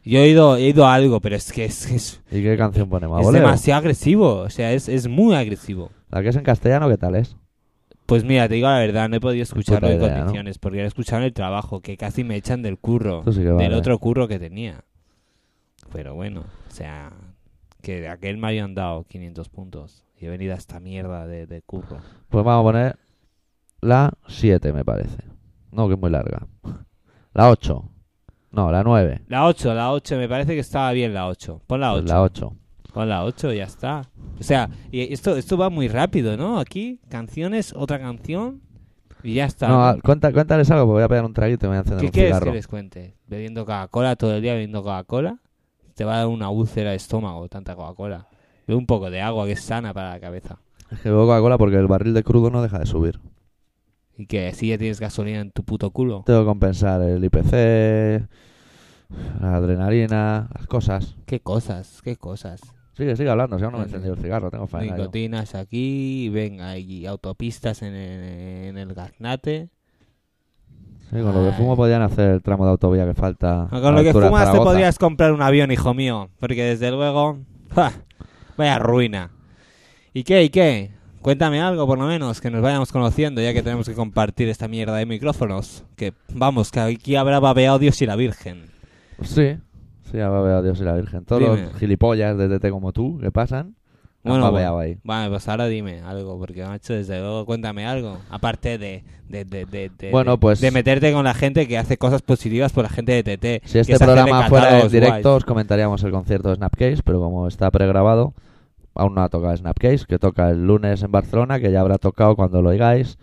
Speaker 2: Yo he oído, he oído algo, pero es que es, es,
Speaker 1: ¿Y qué canción? ¿A
Speaker 2: es
Speaker 1: bolero?
Speaker 2: demasiado agresivo. O sea, es, es muy agresivo.
Speaker 1: La que es en castellano, ¿qué tal es?
Speaker 2: Pues mira, te digo la verdad, no he podido escucharlo en condiciones, porque lo he escuchado en el trabajo, que casi me echan del curro,
Speaker 1: sí
Speaker 2: del
Speaker 1: vale.
Speaker 2: otro curro que tenía. Pero bueno, o sea, que de aquel me habían dado 500 puntos y he venido a esta mierda de, de curro.
Speaker 1: Pues vamos a poner la 7, me parece. No, que es muy larga. La 8. No, la 9.
Speaker 2: La 8, la 8, me parece que estaba bien la 8. Pon la 8.
Speaker 1: Pues la 8.
Speaker 2: Pon la 8, ya está. O sea, y esto, esto va muy rápido, ¿no? Aquí, canciones, otra canción y ya está.
Speaker 1: No, cuenta, cuéntales algo, porque voy a pegar un traguito y me voy a encender
Speaker 2: ¿Qué
Speaker 1: un
Speaker 2: quieres
Speaker 1: cigarro.
Speaker 2: que les cuente? Bebiendo Coca-Cola todo el día, bebiendo Coca-Cola. Te va a dar una úlcera de estómago, tanta Coca-Cola. Bebe un poco de agua que es sana para la cabeza.
Speaker 1: Es que bebo Coca-Cola porque el barril de crudo no deja de subir.
Speaker 2: Y que así ya tienes gasolina en tu puto culo.
Speaker 1: Tengo que compensar el IPC, la adrenalina, las cosas.
Speaker 2: ¿Qué cosas? ¿Qué cosas?
Speaker 1: Sigue, sigue hablando, si aún no me he encendido el cigarro, tengo faena. yo.
Speaker 2: Nicotinas aquí, venga, y autopistas en el, en el Garnate.
Speaker 1: Sí, con lo que fumo podían hacer el tramo de autovía que falta.
Speaker 2: Con lo que fumas te podrías comprar un avión, hijo mío. Porque desde luego... ¡ja! Vaya ruina. ¿Y qué? ¿Y qué? Cuéntame algo, por lo menos, que nos vayamos conociendo, ya que tenemos que compartir esta mierda de micrófonos. Que, vamos, que aquí habrá babeado Dios y la Virgen.
Speaker 1: Sí, sí, a babeado Dios y la Virgen. Todos
Speaker 2: Dime.
Speaker 1: los gilipollas de TT como tú que pasan, han
Speaker 2: Bueno,
Speaker 1: babeado ahí.
Speaker 2: Vale, pues ahora dime algo, porque, macho, desde luego, cuéntame algo. Aparte de, de, de, de, de-
Speaker 1: Bueno, pues-
Speaker 2: de meterte con la gente que hace cosas positivas por la gente de TT.
Speaker 1: Si este programa fuera en directo,
Speaker 2: guays.
Speaker 1: os comentaríamos el concierto de Snapcase, pero como está pregrabado, aún no ha tocado Snapcase, que toca el lunes en Barcelona, que ya habrá tocado cuando lo oigáis,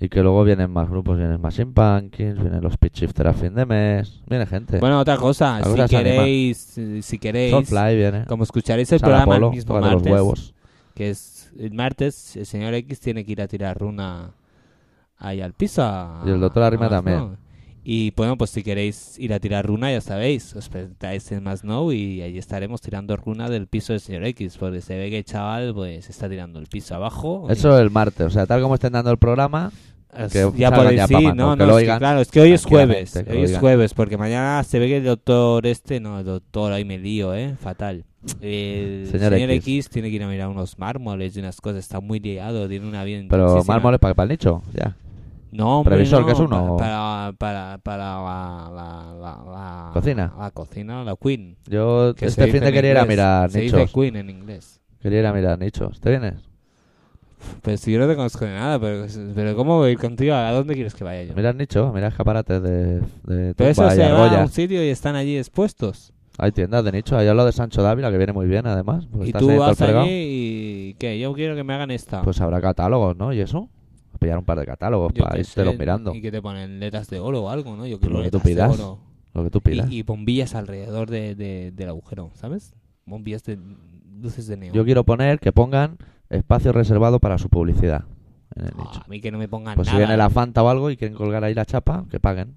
Speaker 1: y que luego vienen más grupos, vienen Machine Pumpkins, vienen los Pitch Shifter a fin de mes, viene gente.
Speaker 2: Bueno, otra cosa, si
Speaker 1: anima.
Speaker 2: queréis, si queréis,
Speaker 1: Soulfly viene,
Speaker 2: como escucharéis el
Speaker 1: Sara
Speaker 2: programa
Speaker 1: Polo,
Speaker 2: el mismo
Speaker 1: de los
Speaker 2: martes,
Speaker 1: huevos.
Speaker 2: que es el martes, el señor X tiene que ir a tirar runa ahí al piso. a-
Speaker 1: Y el doctor Arrima
Speaker 2: a
Speaker 1: también.
Speaker 2: Y bueno, pues si queréis ir a tirar runa, ya sabéis, os presentáis en Más Snow y ahí estaremos tirando runa del piso del señor X, porque se ve que el chaval pues está tirando el piso abajo.
Speaker 1: Eso el martes, o sea, tal como estén dando el programa, que
Speaker 2: ya podéis
Speaker 1: mando,
Speaker 2: no,
Speaker 1: que
Speaker 2: no,
Speaker 1: lo
Speaker 2: es que claro, es que hoy es jueves, hoy es jueves, porque mañana se ve que el doctor este, no, el doctor, ahí me lío, eh, fatal. El
Speaker 1: Señor
Speaker 2: señor,
Speaker 1: X.
Speaker 2: X. tiene que ir a mirar unos mármoles y unas cosas, está muy liado, tiene una vida
Speaker 1: pero mármoles para, para el nicho, ya.
Speaker 2: No, hombre,
Speaker 1: Previsor,
Speaker 2: no,
Speaker 1: que es uno.
Speaker 2: pa- Para, para, para la, la, la, la-
Speaker 1: ¿Cocina?
Speaker 2: La cocina, la Queen.
Speaker 1: Yo
Speaker 2: que se
Speaker 1: este
Speaker 2: dice
Speaker 1: fin de quería ir a mirar
Speaker 2: Se dice
Speaker 1: nichos.
Speaker 2: Queen en inglés.
Speaker 1: Quería ir a mirar nichos. ¿Te vienes?
Speaker 2: Pues si yo no te conozco de nada, pero, pero ¿cómo voy contigo? ¿A dónde quieres que vaya yo?
Speaker 1: A mirar nichos, a mirar escaparates de, de
Speaker 2: Pero eso
Speaker 1: y
Speaker 2: se va a un sitio y están allí expuestos.
Speaker 1: Hay tiendas de nicho, hay lo de Sancho Dávila que viene muy bien además.
Speaker 2: y tú vas
Speaker 1: el
Speaker 2: allí y... ¿Qué? Yo quiero que me hagan esta.
Speaker 1: Pues habrá catálogos, ¿no? ¿Y eso? A pillar un par de catálogos
Speaker 2: Yo
Speaker 1: para irte los mirando.
Speaker 2: Y que te ponen letras de oro o algo, ¿no? Yo
Speaker 1: lo que tú
Speaker 2: de
Speaker 1: pidas.
Speaker 2: oro.
Speaker 1: Lo que tú pidas.
Speaker 2: Y, y bombillas alrededor de, de- del agujero, ¿sabes? Bombillas de luces de neón.
Speaker 1: Yo quiero poner que pongan espacio reservado para su publicidad en el nicho.
Speaker 2: a mí que no me pongan
Speaker 1: Pues si
Speaker 2: nada.
Speaker 1: viene la Fanta o algo y quieren colgar ahí la chapa, que paguen.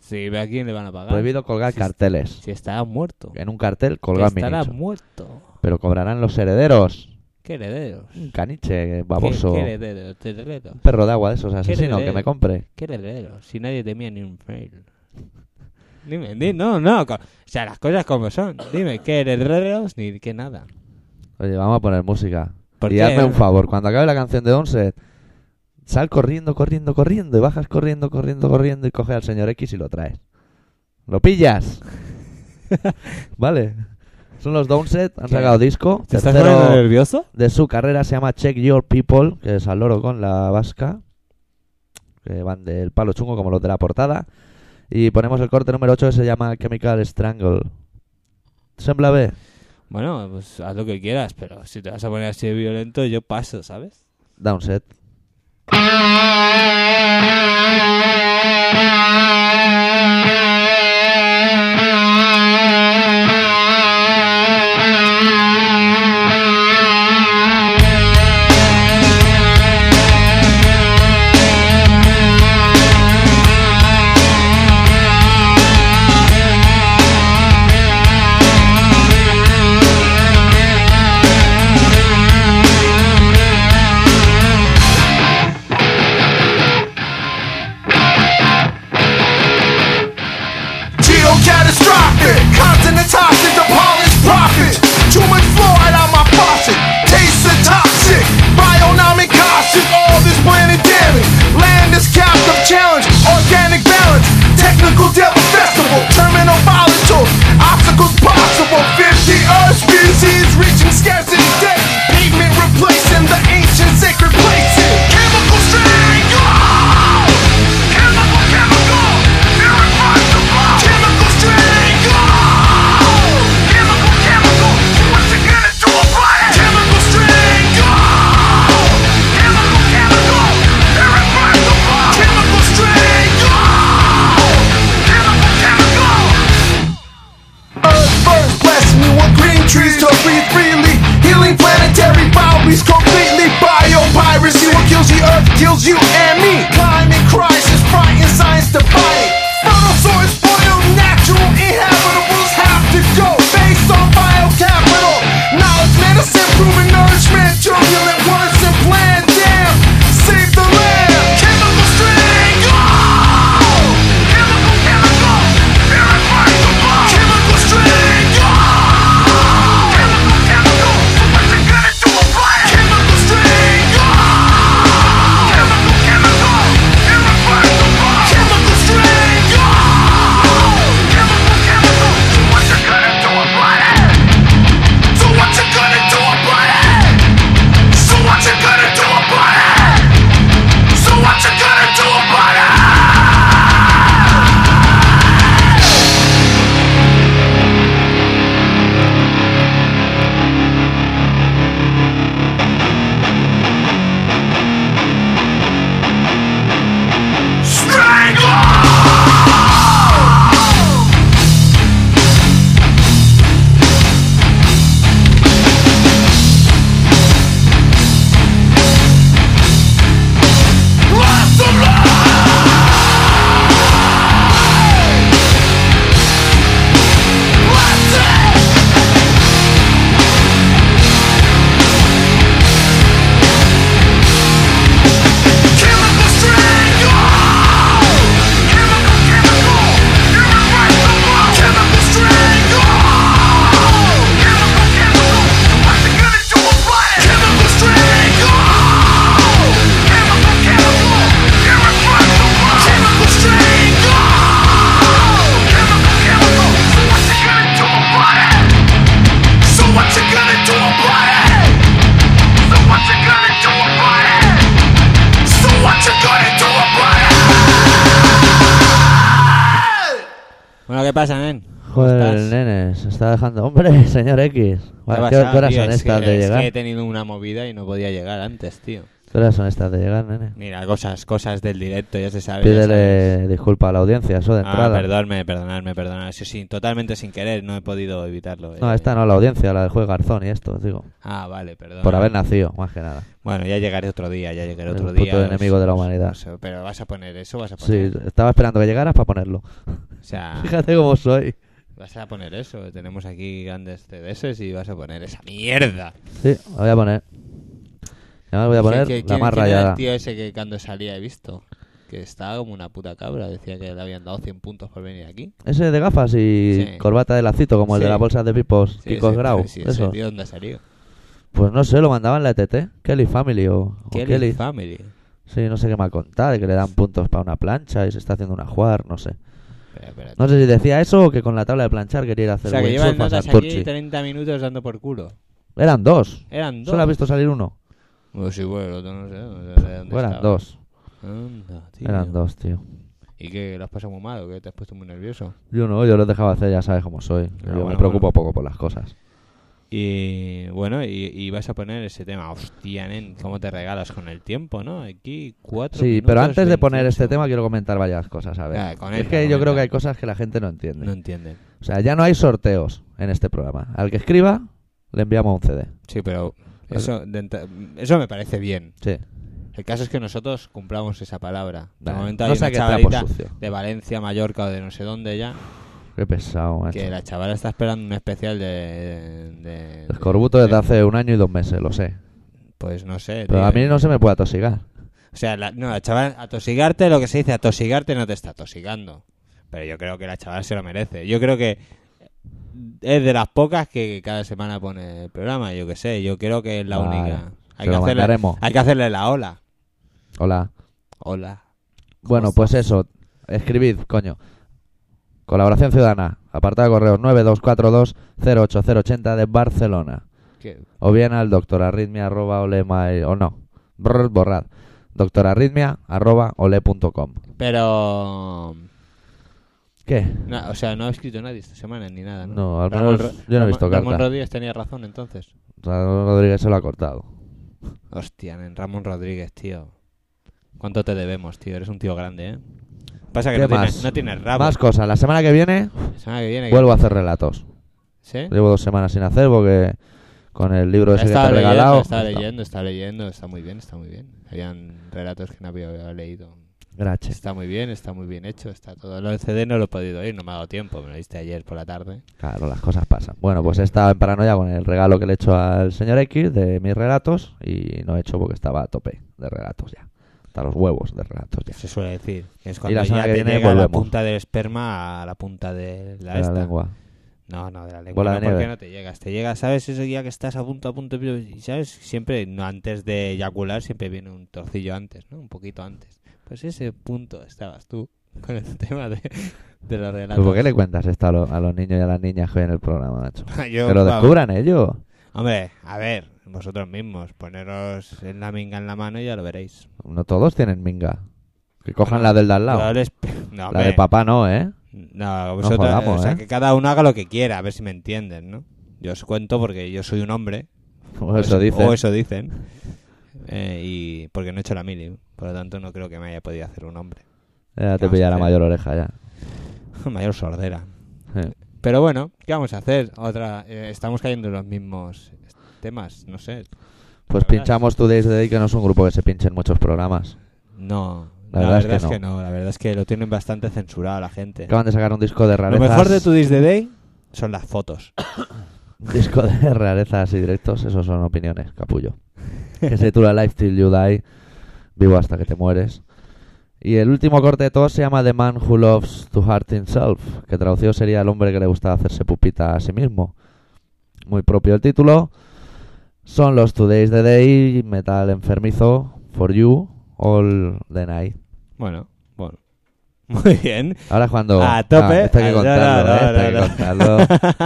Speaker 2: Sí, ve a quién le van a pagar.
Speaker 1: Prohibido colgar
Speaker 2: Si
Speaker 1: carteles.
Speaker 2: Si estará muerto.
Speaker 1: En un cartel colgar mi
Speaker 2: estará
Speaker 1: nicho.
Speaker 2: muerto.
Speaker 1: Pero cobrarán los herederos.
Speaker 2: ¿Qué herederos?
Speaker 4: Un caniche
Speaker 2: ¿Qué,
Speaker 4: baboso.
Speaker 2: qué herederos? ¿Qué herederos?
Speaker 4: Un perro de agua de esos asesinos que me compre.
Speaker 2: ¿Qué herederos? Si nadie temía ni un fail. Dime, di, no, no. O sea, las cosas como son. Dime, ¿qué herederos ni qué nada?
Speaker 4: Oye, vamos a poner música.
Speaker 2: ¿Por
Speaker 4: y
Speaker 2: qué?
Speaker 4: hazme un favor, cuando acabe la canción de Onset, sal corriendo, corriendo, corriendo, y bajas corriendo, corriendo, corriendo, y coge al señor X y lo traes. ¿Lo pillas? vale. Son los Downset, han sacado disco.
Speaker 2: ¿Te estás poniendo nervioso?
Speaker 4: de su carrera se llama Check Your People, que es al loro con la vasca, que van del palo chungo como los de la portada. Y ponemos el corte número 8 que se llama Chemical Strangle. ¿Sembla bé?
Speaker 2: Bueno, pues haz lo que quieras, pero si te vas a poner así de violento, yo paso, ¿sabes?
Speaker 4: Downset. Hombre, señor X.
Speaker 2: ¿Qué ha
Speaker 4: Bueno, ¿Qué,
Speaker 2: pasado,
Speaker 4: qué horas
Speaker 2: tío?
Speaker 4: son
Speaker 2: Es que-
Speaker 4: estas de
Speaker 2: es
Speaker 4: llegar?
Speaker 2: que he tenido una movida y no podía llegar antes, tío.
Speaker 4: ¿Qué horas son estas de llegar, nene?
Speaker 2: Mira, cosas, cosas del directo, ya se sabe.
Speaker 4: Pídele disculpa a la audiencia, eso de
Speaker 2: Ah,
Speaker 4: entrada.
Speaker 2: perdonadme, perdonadme, perdonadme. Sí, sí, totalmente sin querer, no he podido evitarlo.
Speaker 4: No,
Speaker 2: eh.
Speaker 4: esta no, la audiencia, la del juego Garzón y esto, digo.
Speaker 2: Ah, vale, perdón.
Speaker 4: Por haber nacido, más que nada.
Speaker 2: Bueno, ya llegaré otro día, ya llegaré
Speaker 4: El
Speaker 2: otro
Speaker 4: puto
Speaker 2: día.
Speaker 4: enemigo de la humanidad.
Speaker 2: no sé, pero vas a poner eso, vas a
Speaker 4: Sí,
Speaker 2: poner.
Speaker 4: estaba esperando que llegaras para ponerlo.
Speaker 2: O sea,
Speaker 4: Fíjate cómo soy.
Speaker 2: Vas a poner eso. Tenemos aquí grandes CDs y vas a poner esa mierda.
Speaker 4: Sí, lo voy a poner.
Speaker 1: Me voy a poner
Speaker 2: ¿Qué- qué-
Speaker 1: la más rayada.
Speaker 2: el tío ese que cuando salía he visto? Que estaba como una puta cabra. Decía que le habían dado 100 puntos por venir aquí.
Speaker 1: Ese de gafas y
Speaker 2: Sí.
Speaker 1: corbata de lacito, como el de
Speaker 2: Sí.
Speaker 1: las bolsas de pipos,
Speaker 2: Sí,
Speaker 1: Kikos
Speaker 2: ese-
Speaker 1: Grau.
Speaker 2: ese tío dónde ha salido.
Speaker 1: Pues no sé, lo mandaban en la ETT. Kelly Family o, o
Speaker 2: Kelly. Family.
Speaker 1: Sí, no sé qué me ha contado, de que le dan puntos para una plancha y se está haciendo una jugar, no sé.
Speaker 2: Espera.
Speaker 1: No sé si decía eso o que con la tabla de planchar quería ir a
Speaker 2: o
Speaker 1: hacer
Speaker 2: sea, que llevan notas aquí 30 minutos dando por culo.
Speaker 1: Eran dos.
Speaker 2: Eran dos.
Speaker 1: Solo has visto salir uno.
Speaker 2: Pues sí, bueno, el otro no sé. No sé de dónde
Speaker 1: O eran
Speaker 2: estaba.
Speaker 1: dos.
Speaker 2: Anda, tío.
Speaker 1: Eran dos, tío.
Speaker 2: ¿Y qué? ¿Lo has pasado muy mal o qué? ¿Te has puesto muy nervioso?
Speaker 1: Yo no, yo los dejaba hacer, ya sabes cómo soy.
Speaker 2: Ah,
Speaker 1: yo me
Speaker 2: bueno,
Speaker 1: preocupo
Speaker 2: bueno.
Speaker 1: poco por las cosas.
Speaker 2: Y bueno, y, y vas a poner ese tema. Hostia, nen, ¿cómo te regalas con el tiempo, no? Aquí cuatro
Speaker 1: Sí, pero antes de poner
Speaker 2: 28.
Speaker 1: este tema quiero comentar varias cosas, a ver.
Speaker 2: Ah,
Speaker 1: es que yo creo que hay cosas que la gente no entiende.
Speaker 2: No entienden.
Speaker 1: O sea, ya no hay sorteos en este programa. Al que escriba, le enviamos un CD.
Speaker 2: Sí, pero eso, eso me parece bien.
Speaker 1: Sí.
Speaker 2: El caso es que nosotros cumplamos esa palabra. De momento
Speaker 1: no
Speaker 2: hay una
Speaker 1: trapos
Speaker 2: chavalita
Speaker 1: sucios.
Speaker 2: de Valencia, Mallorca o de no sé dónde ya,
Speaker 1: Qué pesado, macho.
Speaker 2: que la chavala está esperando un especial de... de, de-
Speaker 1: Escorbuto
Speaker 2: de-
Speaker 1: desde hace un año y dos meses, lo sé.
Speaker 2: Pues no sé.
Speaker 1: Pero
Speaker 2: tío.
Speaker 1: a mí no se me puede atosigar.
Speaker 2: O sea, la, no, la chavala, atosigarte, lo que se dice atosigarte no te está atosigando. Pero yo creo que la chavala se lo merece. Yo creo que es de las pocas que cada semana pone el programa, yo que sé. Yo creo que es la
Speaker 1: Vale,
Speaker 2: única. Hay que,
Speaker 1: lo
Speaker 2: hacerle, hay que hacerle la ola.
Speaker 1: Hola.
Speaker 2: Hola.
Speaker 1: Bueno,
Speaker 2: estás?
Speaker 1: pues eso. Escribid, coño. Colaboración Ciudadana. Apartado de correos 924208080 de Barcelona.
Speaker 2: ¿Qué?
Speaker 1: O bien al doctorarritmia arroba olema o no. Brr, borrad. Doctorarritmia arroba ole.com.
Speaker 2: Pero...
Speaker 1: ¿Qué?
Speaker 2: no, o sea, no ha escrito nadie esta semana ni nada, ¿no?
Speaker 1: No, al
Speaker 2: Ramón
Speaker 1: menos yo no he
Speaker 2: Ramón-
Speaker 1: visto
Speaker 2: Ramón
Speaker 1: carta.
Speaker 2: Rodríguez tenía razón entonces.
Speaker 1: Ramón Rodríguez se lo ha cortado.
Speaker 2: Hostia, nen, Ramón Rodríguez, tío. ¿Cuánto te debemos, tío? Eres un tío grande, ¿eh? Pasa que
Speaker 1: ¿Qué
Speaker 2: no
Speaker 1: más?
Speaker 2: no rabo.
Speaker 1: Más cosas. La semana que viene
Speaker 2: La semana que viene... ¿qué?
Speaker 1: vuelvo a hacer relatos.
Speaker 2: ¿Sí?
Speaker 1: Llevo dos semanas sin hacer porque con el libro ese que te he regalado. está.
Speaker 2: leyendo, estaba leyendo, está muy bien, está muy bien. Habían relatos que no había leído.
Speaker 1: Gracias.
Speaker 2: Está muy bien, está muy bien hecho, está todo. Lo CD no lo he podido ir, no me ha dado tiempo, me lo diste ayer por la tarde.
Speaker 1: Claro, las cosas pasan. Bueno, pues he estado en paranoia con el regalo que le he hecho al señor X de mis relatos y no he hecho porque estaba a tope de relatos ya. Hasta los huevos de relatos ya.
Speaker 2: Se suele decir. que Es
Speaker 1: Y
Speaker 2: cuando
Speaker 1: la semana
Speaker 2: ya
Speaker 1: que
Speaker 2: te
Speaker 1: viene
Speaker 2: llega la punta del esperma a la punta de la,
Speaker 1: De la lengua.
Speaker 2: No, no, de la lengua. No,
Speaker 1: de
Speaker 2: porque no te llegas. Te llega, ¿sabes? Eso ya que estás a punto, a punto, y ¿sabes? Siempre, no antes de eyacular, siempre viene un trocillo antes, ¿no? Un poquito antes. Pues ese punto estabas tú con el tema de, de los relatos.
Speaker 1: ¿Pero por qué le cuentas esto a, lo- a los niños y a las niñas que hoy en el programa, macho?
Speaker 2: Yo,
Speaker 1: Que lo descubran ellos.
Speaker 2: Hombre, a ver, vosotros mismos, poneros en la minga en la mano y ya lo veréis.
Speaker 1: No todos tienen minga. Que cojan la del de al lado.
Speaker 2: Pero les- No,
Speaker 1: La de papá no, ¿eh?
Speaker 2: No, vosotros,
Speaker 1: jodamos,
Speaker 2: o sea,
Speaker 1: ¿eh?
Speaker 2: que cada uno haga lo que quiera, a ver si me entienden, ¿no? Yo os cuento porque yo soy un hombre.
Speaker 1: O eso dicen.
Speaker 2: O eso dicen. Eh, y porque no he hecho la mili, por lo tanto no creo que me haya podido hacer un hombre.
Speaker 1: Ya te
Speaker 2: vamos a
Speaker 1: pilla la
Speaker 2: hacer?
Speaker 1: mayor oreja ya.
Speaker 2: Mayor sordera. Pero bueno, ¿qué vamos a hacer? Otra, eh, estamos cayendo en los mismos temas, no sé.
Speaker 1: Pues pinchamos Today's the Day, que no es un grupo que se pinche en muchos programas.
Speaker 2: No,
Speaker 1: La
Speaker 2: la,
Speaker 1: verdad es que
Speaker 2: es que no, la verdad es que lo tienen bastante censurado la gente.
Speaker 1: Acaban de sacar un disco de
Speaker 2: Lo
Speaker 1: rarezas.
Speaker 2: mejor de Today's the Day son las fotos.
Speaker 1: Disco de rarezas y directos, esos son opiniones, capullo. Que se titula Life Till You Die, vivo hasta que te mueres. Y el último corte de todos se llama The Man Who Loves to Hurt Himself, que traducido sería el hombre que le gusta hacerse pupita a sí mismo. Muy propio el título. Son los Today's the Day, metal enfermizo, For You, All the Night.
Speaker 2: Bueno, bueno. Muy bien.
Speaker 1: Ahora es cuando...
Speaker 2: A tope.
Speaker 1: Ah, esto hay que
Speaker 2: Ah,
Speaker 1: contarlo,
Speaker 2: no, no,
Speaker 1: ¿eh? Esto hay que contarlo.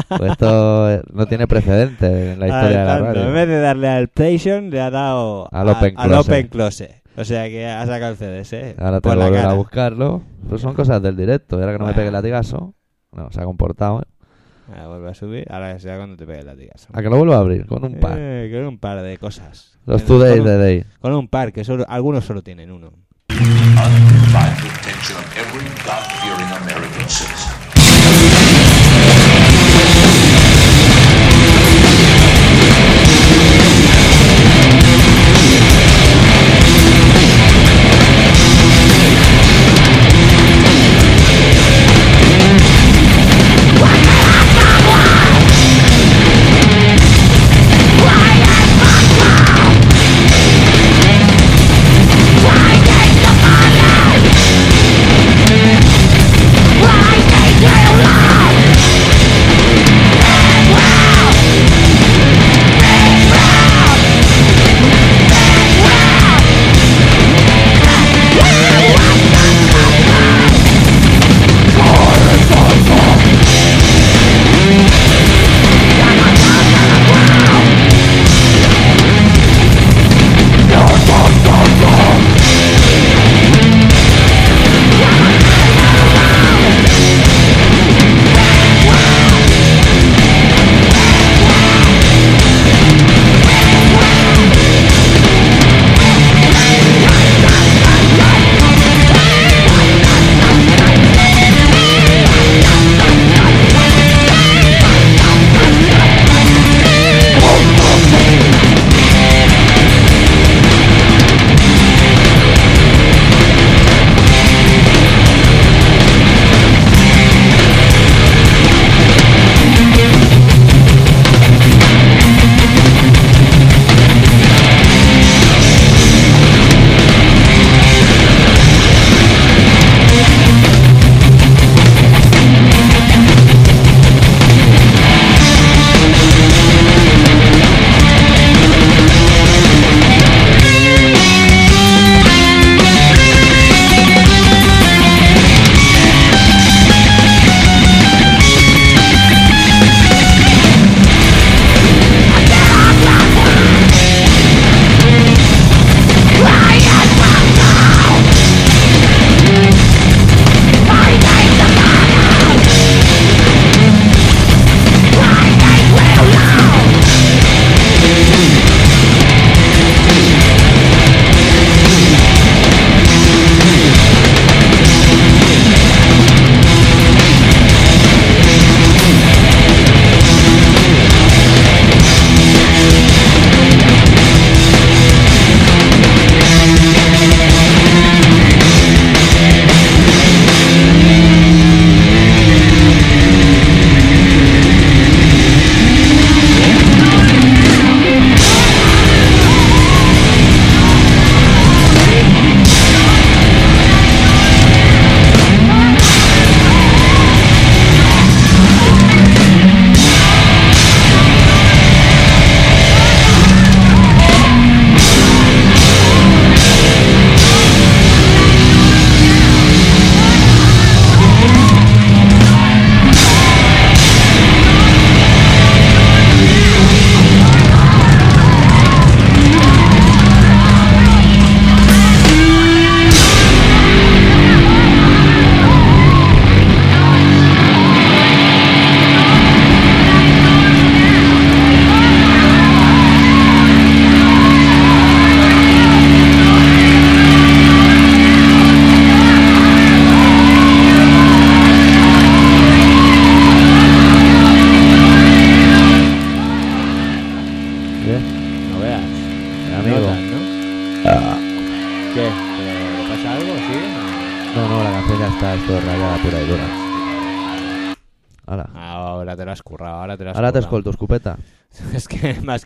Speaker 1: Pues esto eh, no tiene precedente en la historia de la radio.
Speaker 2: En vez de darle al PlayStation, le ha dado
Speaker 1: Al Open
Speaker 2: al
Speaker 1: Close.
Speaker 2: Open Close. O sea que ha sacado el CDS. ¿eh?
Speaker 1: Ahora tengo que volver a buscarlo. Pues son cosas del directo. Y ahora que no me
Speaker 2: Bueno.
Speaker 1: pegue el latigazo. No, se ha comportado. ¿eh?
Speaker 2: Ahora vuelve a subir. Ahora será cuando te pegue la tigas.
Speaker 1: A que lo vuelvo a abrir con un par.
Speaker 2: Eh, con un par de cosas.
Speaker 1: Los two days
Speaker 2: con,
Speaker 1: de
Speaker 2: un,
Speaker 1: day.
Speaker 2: con un par, que solo, algunos solo tienen uno.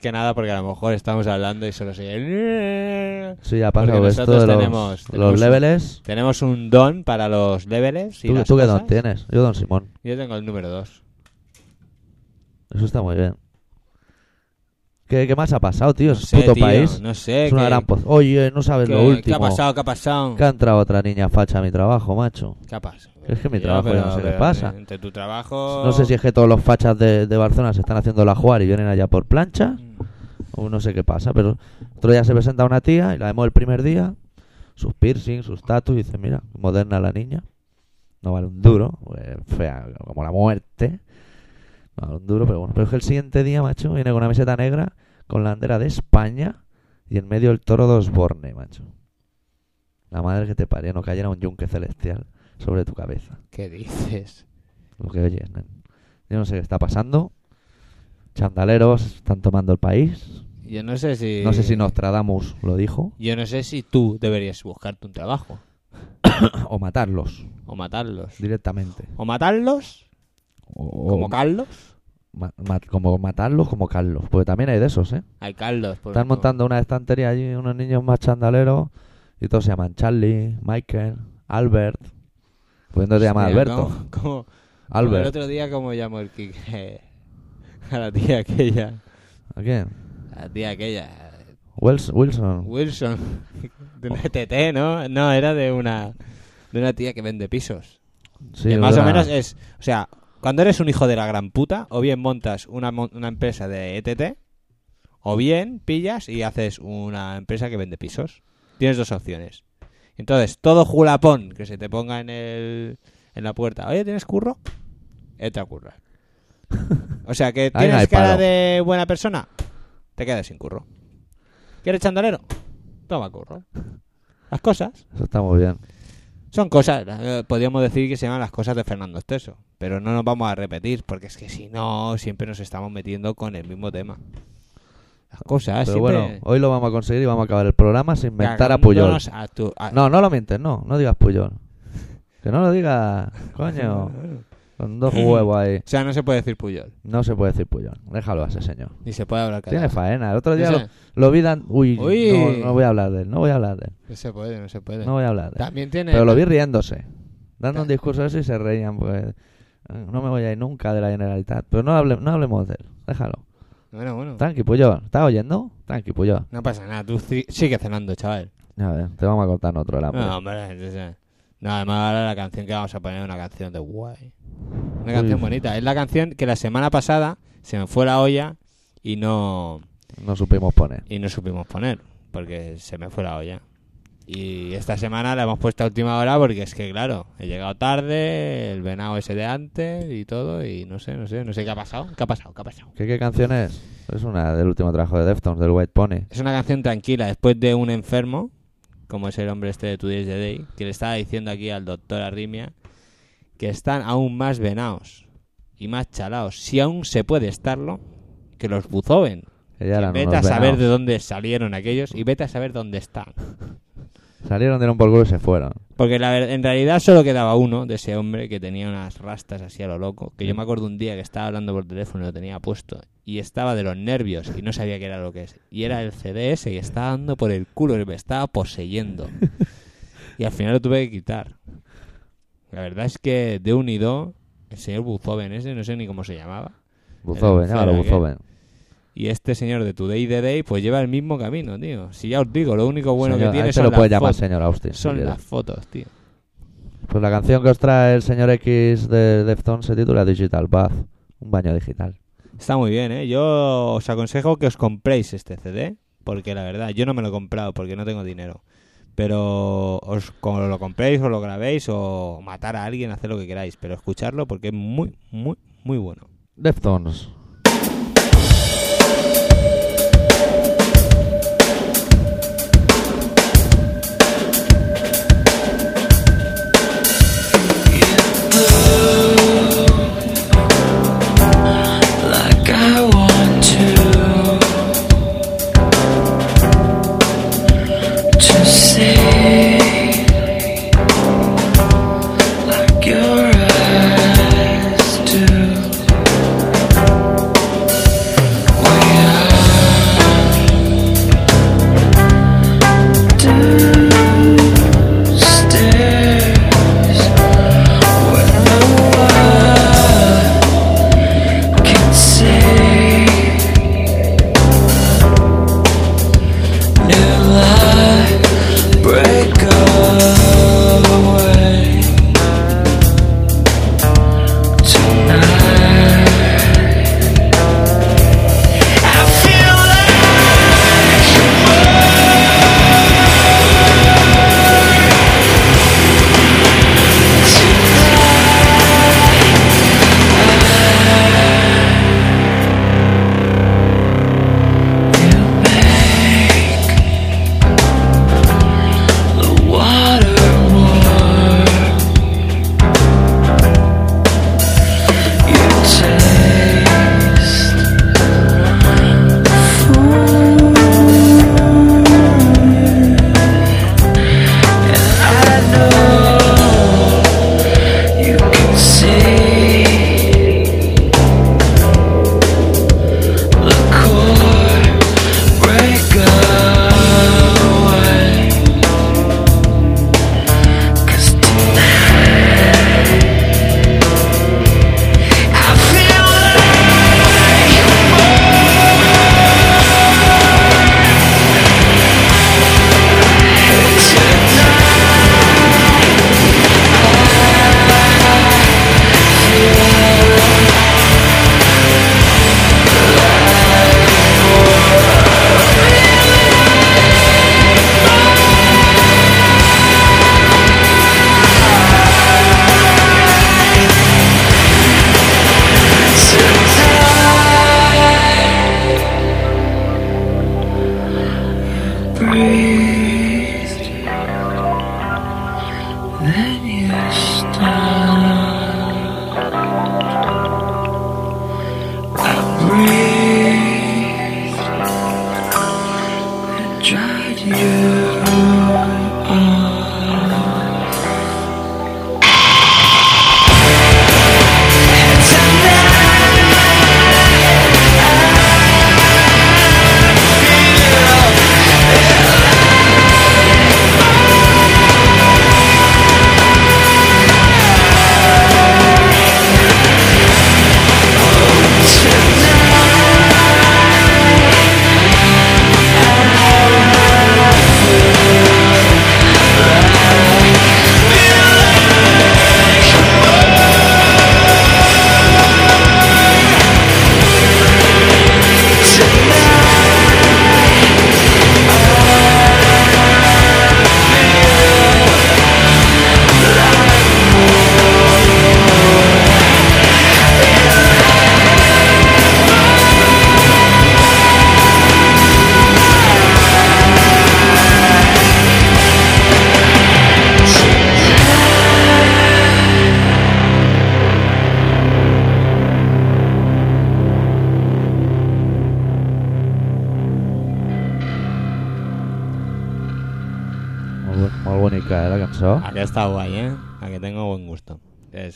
Speaker 2: Que que nada porque a lo mejor estamos hablando y solo se oye...
Speaker 1: Sí, ha
Speaker 2: Porque
Speaker 1: esto de los,
Speaker 2: tenemos-
Speaker 1: los
Speaker 2: tenemos-
Speaker 1: leveles.
Speaker 2: Tenemos un don para los leveles y
Speaker 1: ¿Tú,
Speaker 2: las
Speaker 1: tú qué
Speaker 2: cosas.
Speaker 1: don tienes? Yo don Simón.
Speaker 2: Yo tengo el número 2.
Speaker 1: Eso está muy bien. ¿Qué, qué más ha pasado, tío?
Speaker 2: No
Speaker 1: Es
Speaker 2: sé,
Speaker 1: puto
Speaker 2: tío,
Speaker 1: país.
Speaker 2: no sé.
Speaker 1: es una
Speaker 2: ¿qué-
Speaker 1: gran Oye, no sabes lo último.
Speaker 2: ¿Qué ha pasado? ¿Qué ha pasado?
Speaker 1: Que ha entrado otra niña facha a mi trabajo, macho.
Speaker 2: ¿Qué ha pasado?
Speaker 1: Es que mi trabajo ya no sé qué pasa.
Speaker 2: Entre tu trabajo...
Speaker 1: No sé si es que todos los fachas de, de Barcelona se están haciendo la jugar y vienen allá por plancha.
Speaker 2: Mm.
Speaker 1: O no sé qué pasa, pero otro día se presenta una tía y la vemos el primer día. Sus piercings, sus tatus, y dice, mira, moderna la niña. No vale un duro, pues, fea como la muerte. No vale un duro, pero bueno. Pero es que el siguiente día, macho, viene con una meseta negra, con la bandera de España y en medio el toro de Osborne, macho. La madre que te parió, no cayera un yunque celestial sobre tu cabeza.
Speaker 2: ¿Qué dices?
Speaker 1: Lo que oyes, nen. Yo no sé qué está pasando. Chandaleros están tomando el país.
Speaker 2: Yo no sé si...
Speaker 1: No sé si Nostradamus lo dijo.
Speaker 2: Yo no sé si tú deberías buscarte un trabajo.
Speaker 1: o matarlos
Speaker 2: O matarlos.
Speaker 1: directamente.
Speaker 2: O matarlos,
Speaker 1: O,
Speaker 2: como Carlos.
Speaker 1: ma- ma- como matarlos como Carlos. Porque también hay de esos, ¿eh?
Speaker 2: Hay Carlos. por
Speaker 1: Están
Speaker 2: ejemplo.
Speaker 1: montando una estantería allí, unos niños más chandaleros. Y todos se llaman Charlie, Michael, Albert. Pudiendo te llamar Alberto.
Speaker 2: ¿cómo- cómo- El otro día, como llamo el Kike? A la tía aquella.
Speaker 1: ¿A quién?
Speaker 2: A la tía aquella.
Speaker 1: Wils- Wilson.
Speaker 2: Wilson. De una ETT, ¿no? No, era de una. De una tía que vende pisos.
Speaker 1: Sí,
Speaker 2: que más o menos es. O sea, cuando eres un hijo de la gran puta, o bien montas una, una empresa de ETT, o bien pillas y haces una empresa que vende pisos. Tienes dos opciones. Entonces, todo julapón que se te ponga en el en la puerta, oye, ¿tienes curro? Entra a currar. O sea, que
Speaker 1: no
Speaker 2: tienes cara de buena persona, te quedas sin curro. ¿Quieres chandalero? Toma curro. Las cosas
Speaker 1: Eso está muy bien.
Speaker 2: son cosas, eh, podríamos decir que se llaman las cosas de Fernando Esteso, pero no nos vamos a repetir, porque es que si no, siempre nos estamos metiendo con el mismo tema. Las cosas,
Speaker 1: Pero
Speaker 2: siempre...
Speaker 1: bueno, hoy lo vamos a conseguir y vamos a acabar el programa sin mentar a Puyol.
Speaker 2: cagándonos a tu- a-
Speaker 1: No, no lo mientes, no. No digas Puyol. Que no lo digas, coño. Con dos huevos ahí.
Speaker 2: O sea, no se puede decir Puyol,
Speaker 1: No se puede decir Puyol. Déjalo a ese señor.
Speaker 2: ni se puede hablar
Speaker 1: Tiene
Speaker 2: callado.
Speaker 1: faena. El otro día lo, lo vi dan... Uy,
Speaker 2: Uy.
Speaker 1: No, no voy a hablar de él. No voy a hablar de él.
Speaker 2: No se puede, no se puede.
Speaker 1: No voy a hablar de él.
Speaker 2: También tiene...
Speaker 1: Pero lo vi riéndose. Dando un discurso eso y se reían. Pues, no me voy a ir nunca de la Generalitat. Pero no, hable- no hablemos de él. Déjalo.
Speaker 2: Bueno, bueno.
Speaker 1: Tranqui, Puyol. ¿Estás oyendo? Tranqui, Puyol.
Speaker 2: No pasa nada, tú ci- sigue cenando, chaval.
Speaker 1: A ver, te vamos a cortar en otro lado.
Speaker 2: No, hombre, sea, no, además ahora la canción que vamos a poner es una canción de guay. Una
Speaker 1: Uy.
Speaker 2: canción bonita. Es la canción que la semana pasada se me fue la olla y no
Speaker 1: No supimos poner.
Speaker 2: y no supimos poner porque se me fue la olla. Y esta semana la hemos puesto a última hora porque es que, claro, he llegado tarde, el venado ese de antes y todo, y no sé, no sé, no sé qué ha pasado. ¿Qué ha pasado? ¿Qué ha pasado?
Speaker 1: ¿Qué, qué canción es? Es una del último trabajo de Deftones, del White Pony.
Speaker 2: Es una canción tranquila, después de un enfermo, como es el hombre este de Tu Days the Day, que le estaba diciendo aquí al doctor Arrimia que están aún más venados y más chalaos, si aún se puede estarlo, que los buzoven.
Speaker 1: Que
Speaker 2: vete a saber de dónde salieron aquellos y vete a saber dónde están.
Speaker 1: Salieron, dieron por culo y se fueron.
Speaker 2: Porque la ver- en realidad solo quedaba uno de ese hombre que tenía unas rastas así a lo loco. Que yo
Speaker 1: Mm.
Speaker 2: me acuerdo un día que estaba hablando por teléfono y lo tenía puesto. Y estaba de los nervios y no sabía qué era lo que es. Y era el CDS y estaba dando por el culo y me estaba poseyendo. y al final lo tuve que quitar. La verdad es que de unido, el señor Buzoven ese, no sé ni cómo se llamaba.
Speaker 1: Buzoven,
Speaker 2: Era
Speaker 1: llámalo
Speaker 2: feo, ¿qué?
Speaker 1: Buzoven.
Speaker 2: Y este señor de Today the Day, pues lleva el mismo camino, tío. Si ya os digo, lo único bueno
Speaker 1: Señor-
Speaker 2: que tiene
Speaker 1: este
Speaker 2: son,
Speaker 1: lo puede
Speaker 2: las,
Speaker 1: llamar señor Austin.
Speaker 2: son las fotos, tío.
Speaker 1: Pues la canción que os trae el señor X de Deftones se titula Digital Bath. Un baño digital.
Speaker 2: Está muy bien, ¿eh? Yo os aconsejo que os compréis este CD, porque la verdad, yo no me lo he comprado porque no tengo dinero. Pero os como lo compréis o lo grabéis o matar a alguien, hacer lo que queráis, pero escucharlo porque es muy, muy, muy bueno.
Speaker 1: Deftones.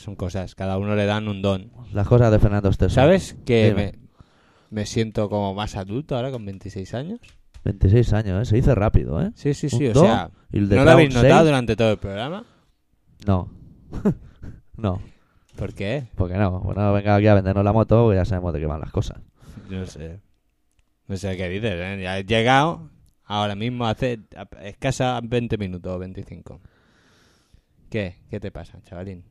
Speaker 2: Son cosas, cada uno le dan un don.
Speaker 1: Las cosas de Fernando Esteso.
Speaker 2: ¿Sabes que me, me siento como más adulto ahora con 26 años?
Speaker 1: 26 años, ¿eh? Se dice rápido, ¿eh?
Speaker 2: Sí, sí, sí,
Speaker 1: Un
Speaker 2: o
Speaker 1: do
Speaker 2: sea, ¿no lo habéis notado
Speaker 1: seis.
Speaker 2: durante todo el programa?
Speaker 1: No. no.
Speaker 2: ¿Por qué?
Speaker 1: Porque no. Bueno, venga aquí a vendernos la moto, porque ya sabemos de qué van las cosas.
Speaker 2: No sé. No sé qué dices, ¿eh? Ya he llegado ahora mismo hace escasa 20 minutos o 25. ¿Qué? ¿Qué te pasa, chavalín?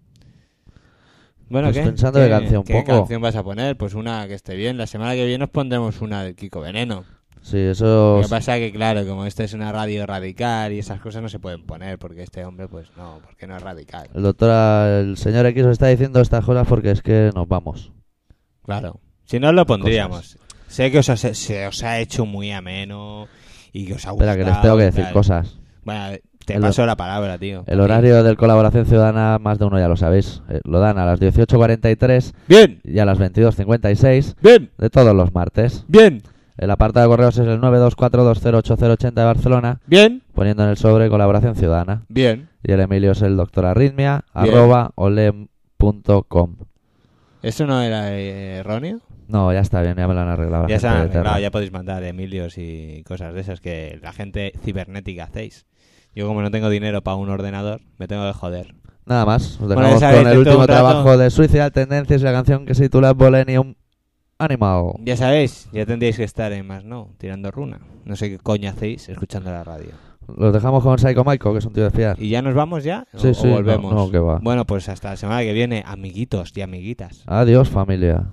Speaker 2: Bueno,
Speaker 1: Pues
Speaker 2: ¿qué?
Speaker 1: pensando
Speaker 2: ¿Qué,
Speaker 1: qué canción
Speaker 2: qué
Speaker 1: pongo.
Speaker 2: canción vas a poner? Pues una que esté bien. La semana que viene os pondremos una del Kiko Veneno.
Speaker 1: Sí, eso...
Speaker 2: Lo que pasa que, claro, como esta es una radio radical y esas cosas no se pueden poner porque este hombre, pues no, porque no es radical.
Speaker 1: El doctor, el señor X os está diciendo estas cosas porque es que nos vamos.
Speaker 2: Claro. Si no lo pondríamos. Sé que os ha, se os ha hecho muy ameno y que os ha gustado.
Speaker 1: Espera, que les tengo que decir
Speaker 2: tal.
Speaker 1: cosas.
Speaker 2: Bueno, te
Speaker 1: El-
Speaker 2: paso la palabra, tío.
Speaker 1: El horario del Colaboración Ciudadana, más de uno ya lo sabéis, eh, lo dan a las 18.43
Speaker 2: Bien,
Speaker 1: y a las 22.56
Speaker 2: bien,
Speaker 1: de todos los martes.
Speaker 2: bien,
Speaker 1: El apartado de correos es el 924208080 de Barcelona,
Speaker 2: bien,
Speaker 1: poniendo en el sobre Colaboración Ciudadana.
Speaker 2: bien.
Speaker 1: Y el Emilio es el doctor arritmia,
Speaker 2: Bien.
Speaker 1: arroba olem.com.
Speaker 2: ¿Eso no era eh, erróneo?
Speaker 1: No, ya está bien, ya me lo han arreglado. la
Speaker 2: Ya se han arreglado, ya podéis mandar Emilios y cosas de esas que la gente cibernética hacéis. Yo como no tengo dinero para un ordenador, me tengo que joder.
Speaker 1: Nada más, os dejamos
Speaker 2: sabéis,
Speaker 1: con el último trabajo de Suicidal Tendencias y la canción que se titula Bolenium Animal.
Speaker 2: Ya sabéis, ya tendríais que estar en más no, tirando runa. No sé qué coño hacéis escuchando la radio.
Speaker 1: Los dejamos con Psycho Michael, que es un tío de fiar.
Speaker 2: ¿Y ya nos vamos ya? ¿O-
Speaker 1: Sí,
Speaker 2: o
Speaker 1: sí,
Speaker 2: volvemos?
Speaker 1: no, que va.
Speaker 2: Bueno, pues hasta la semana que viene, amiguitos y amiguitas.
Speaker 1: Adiós, familia.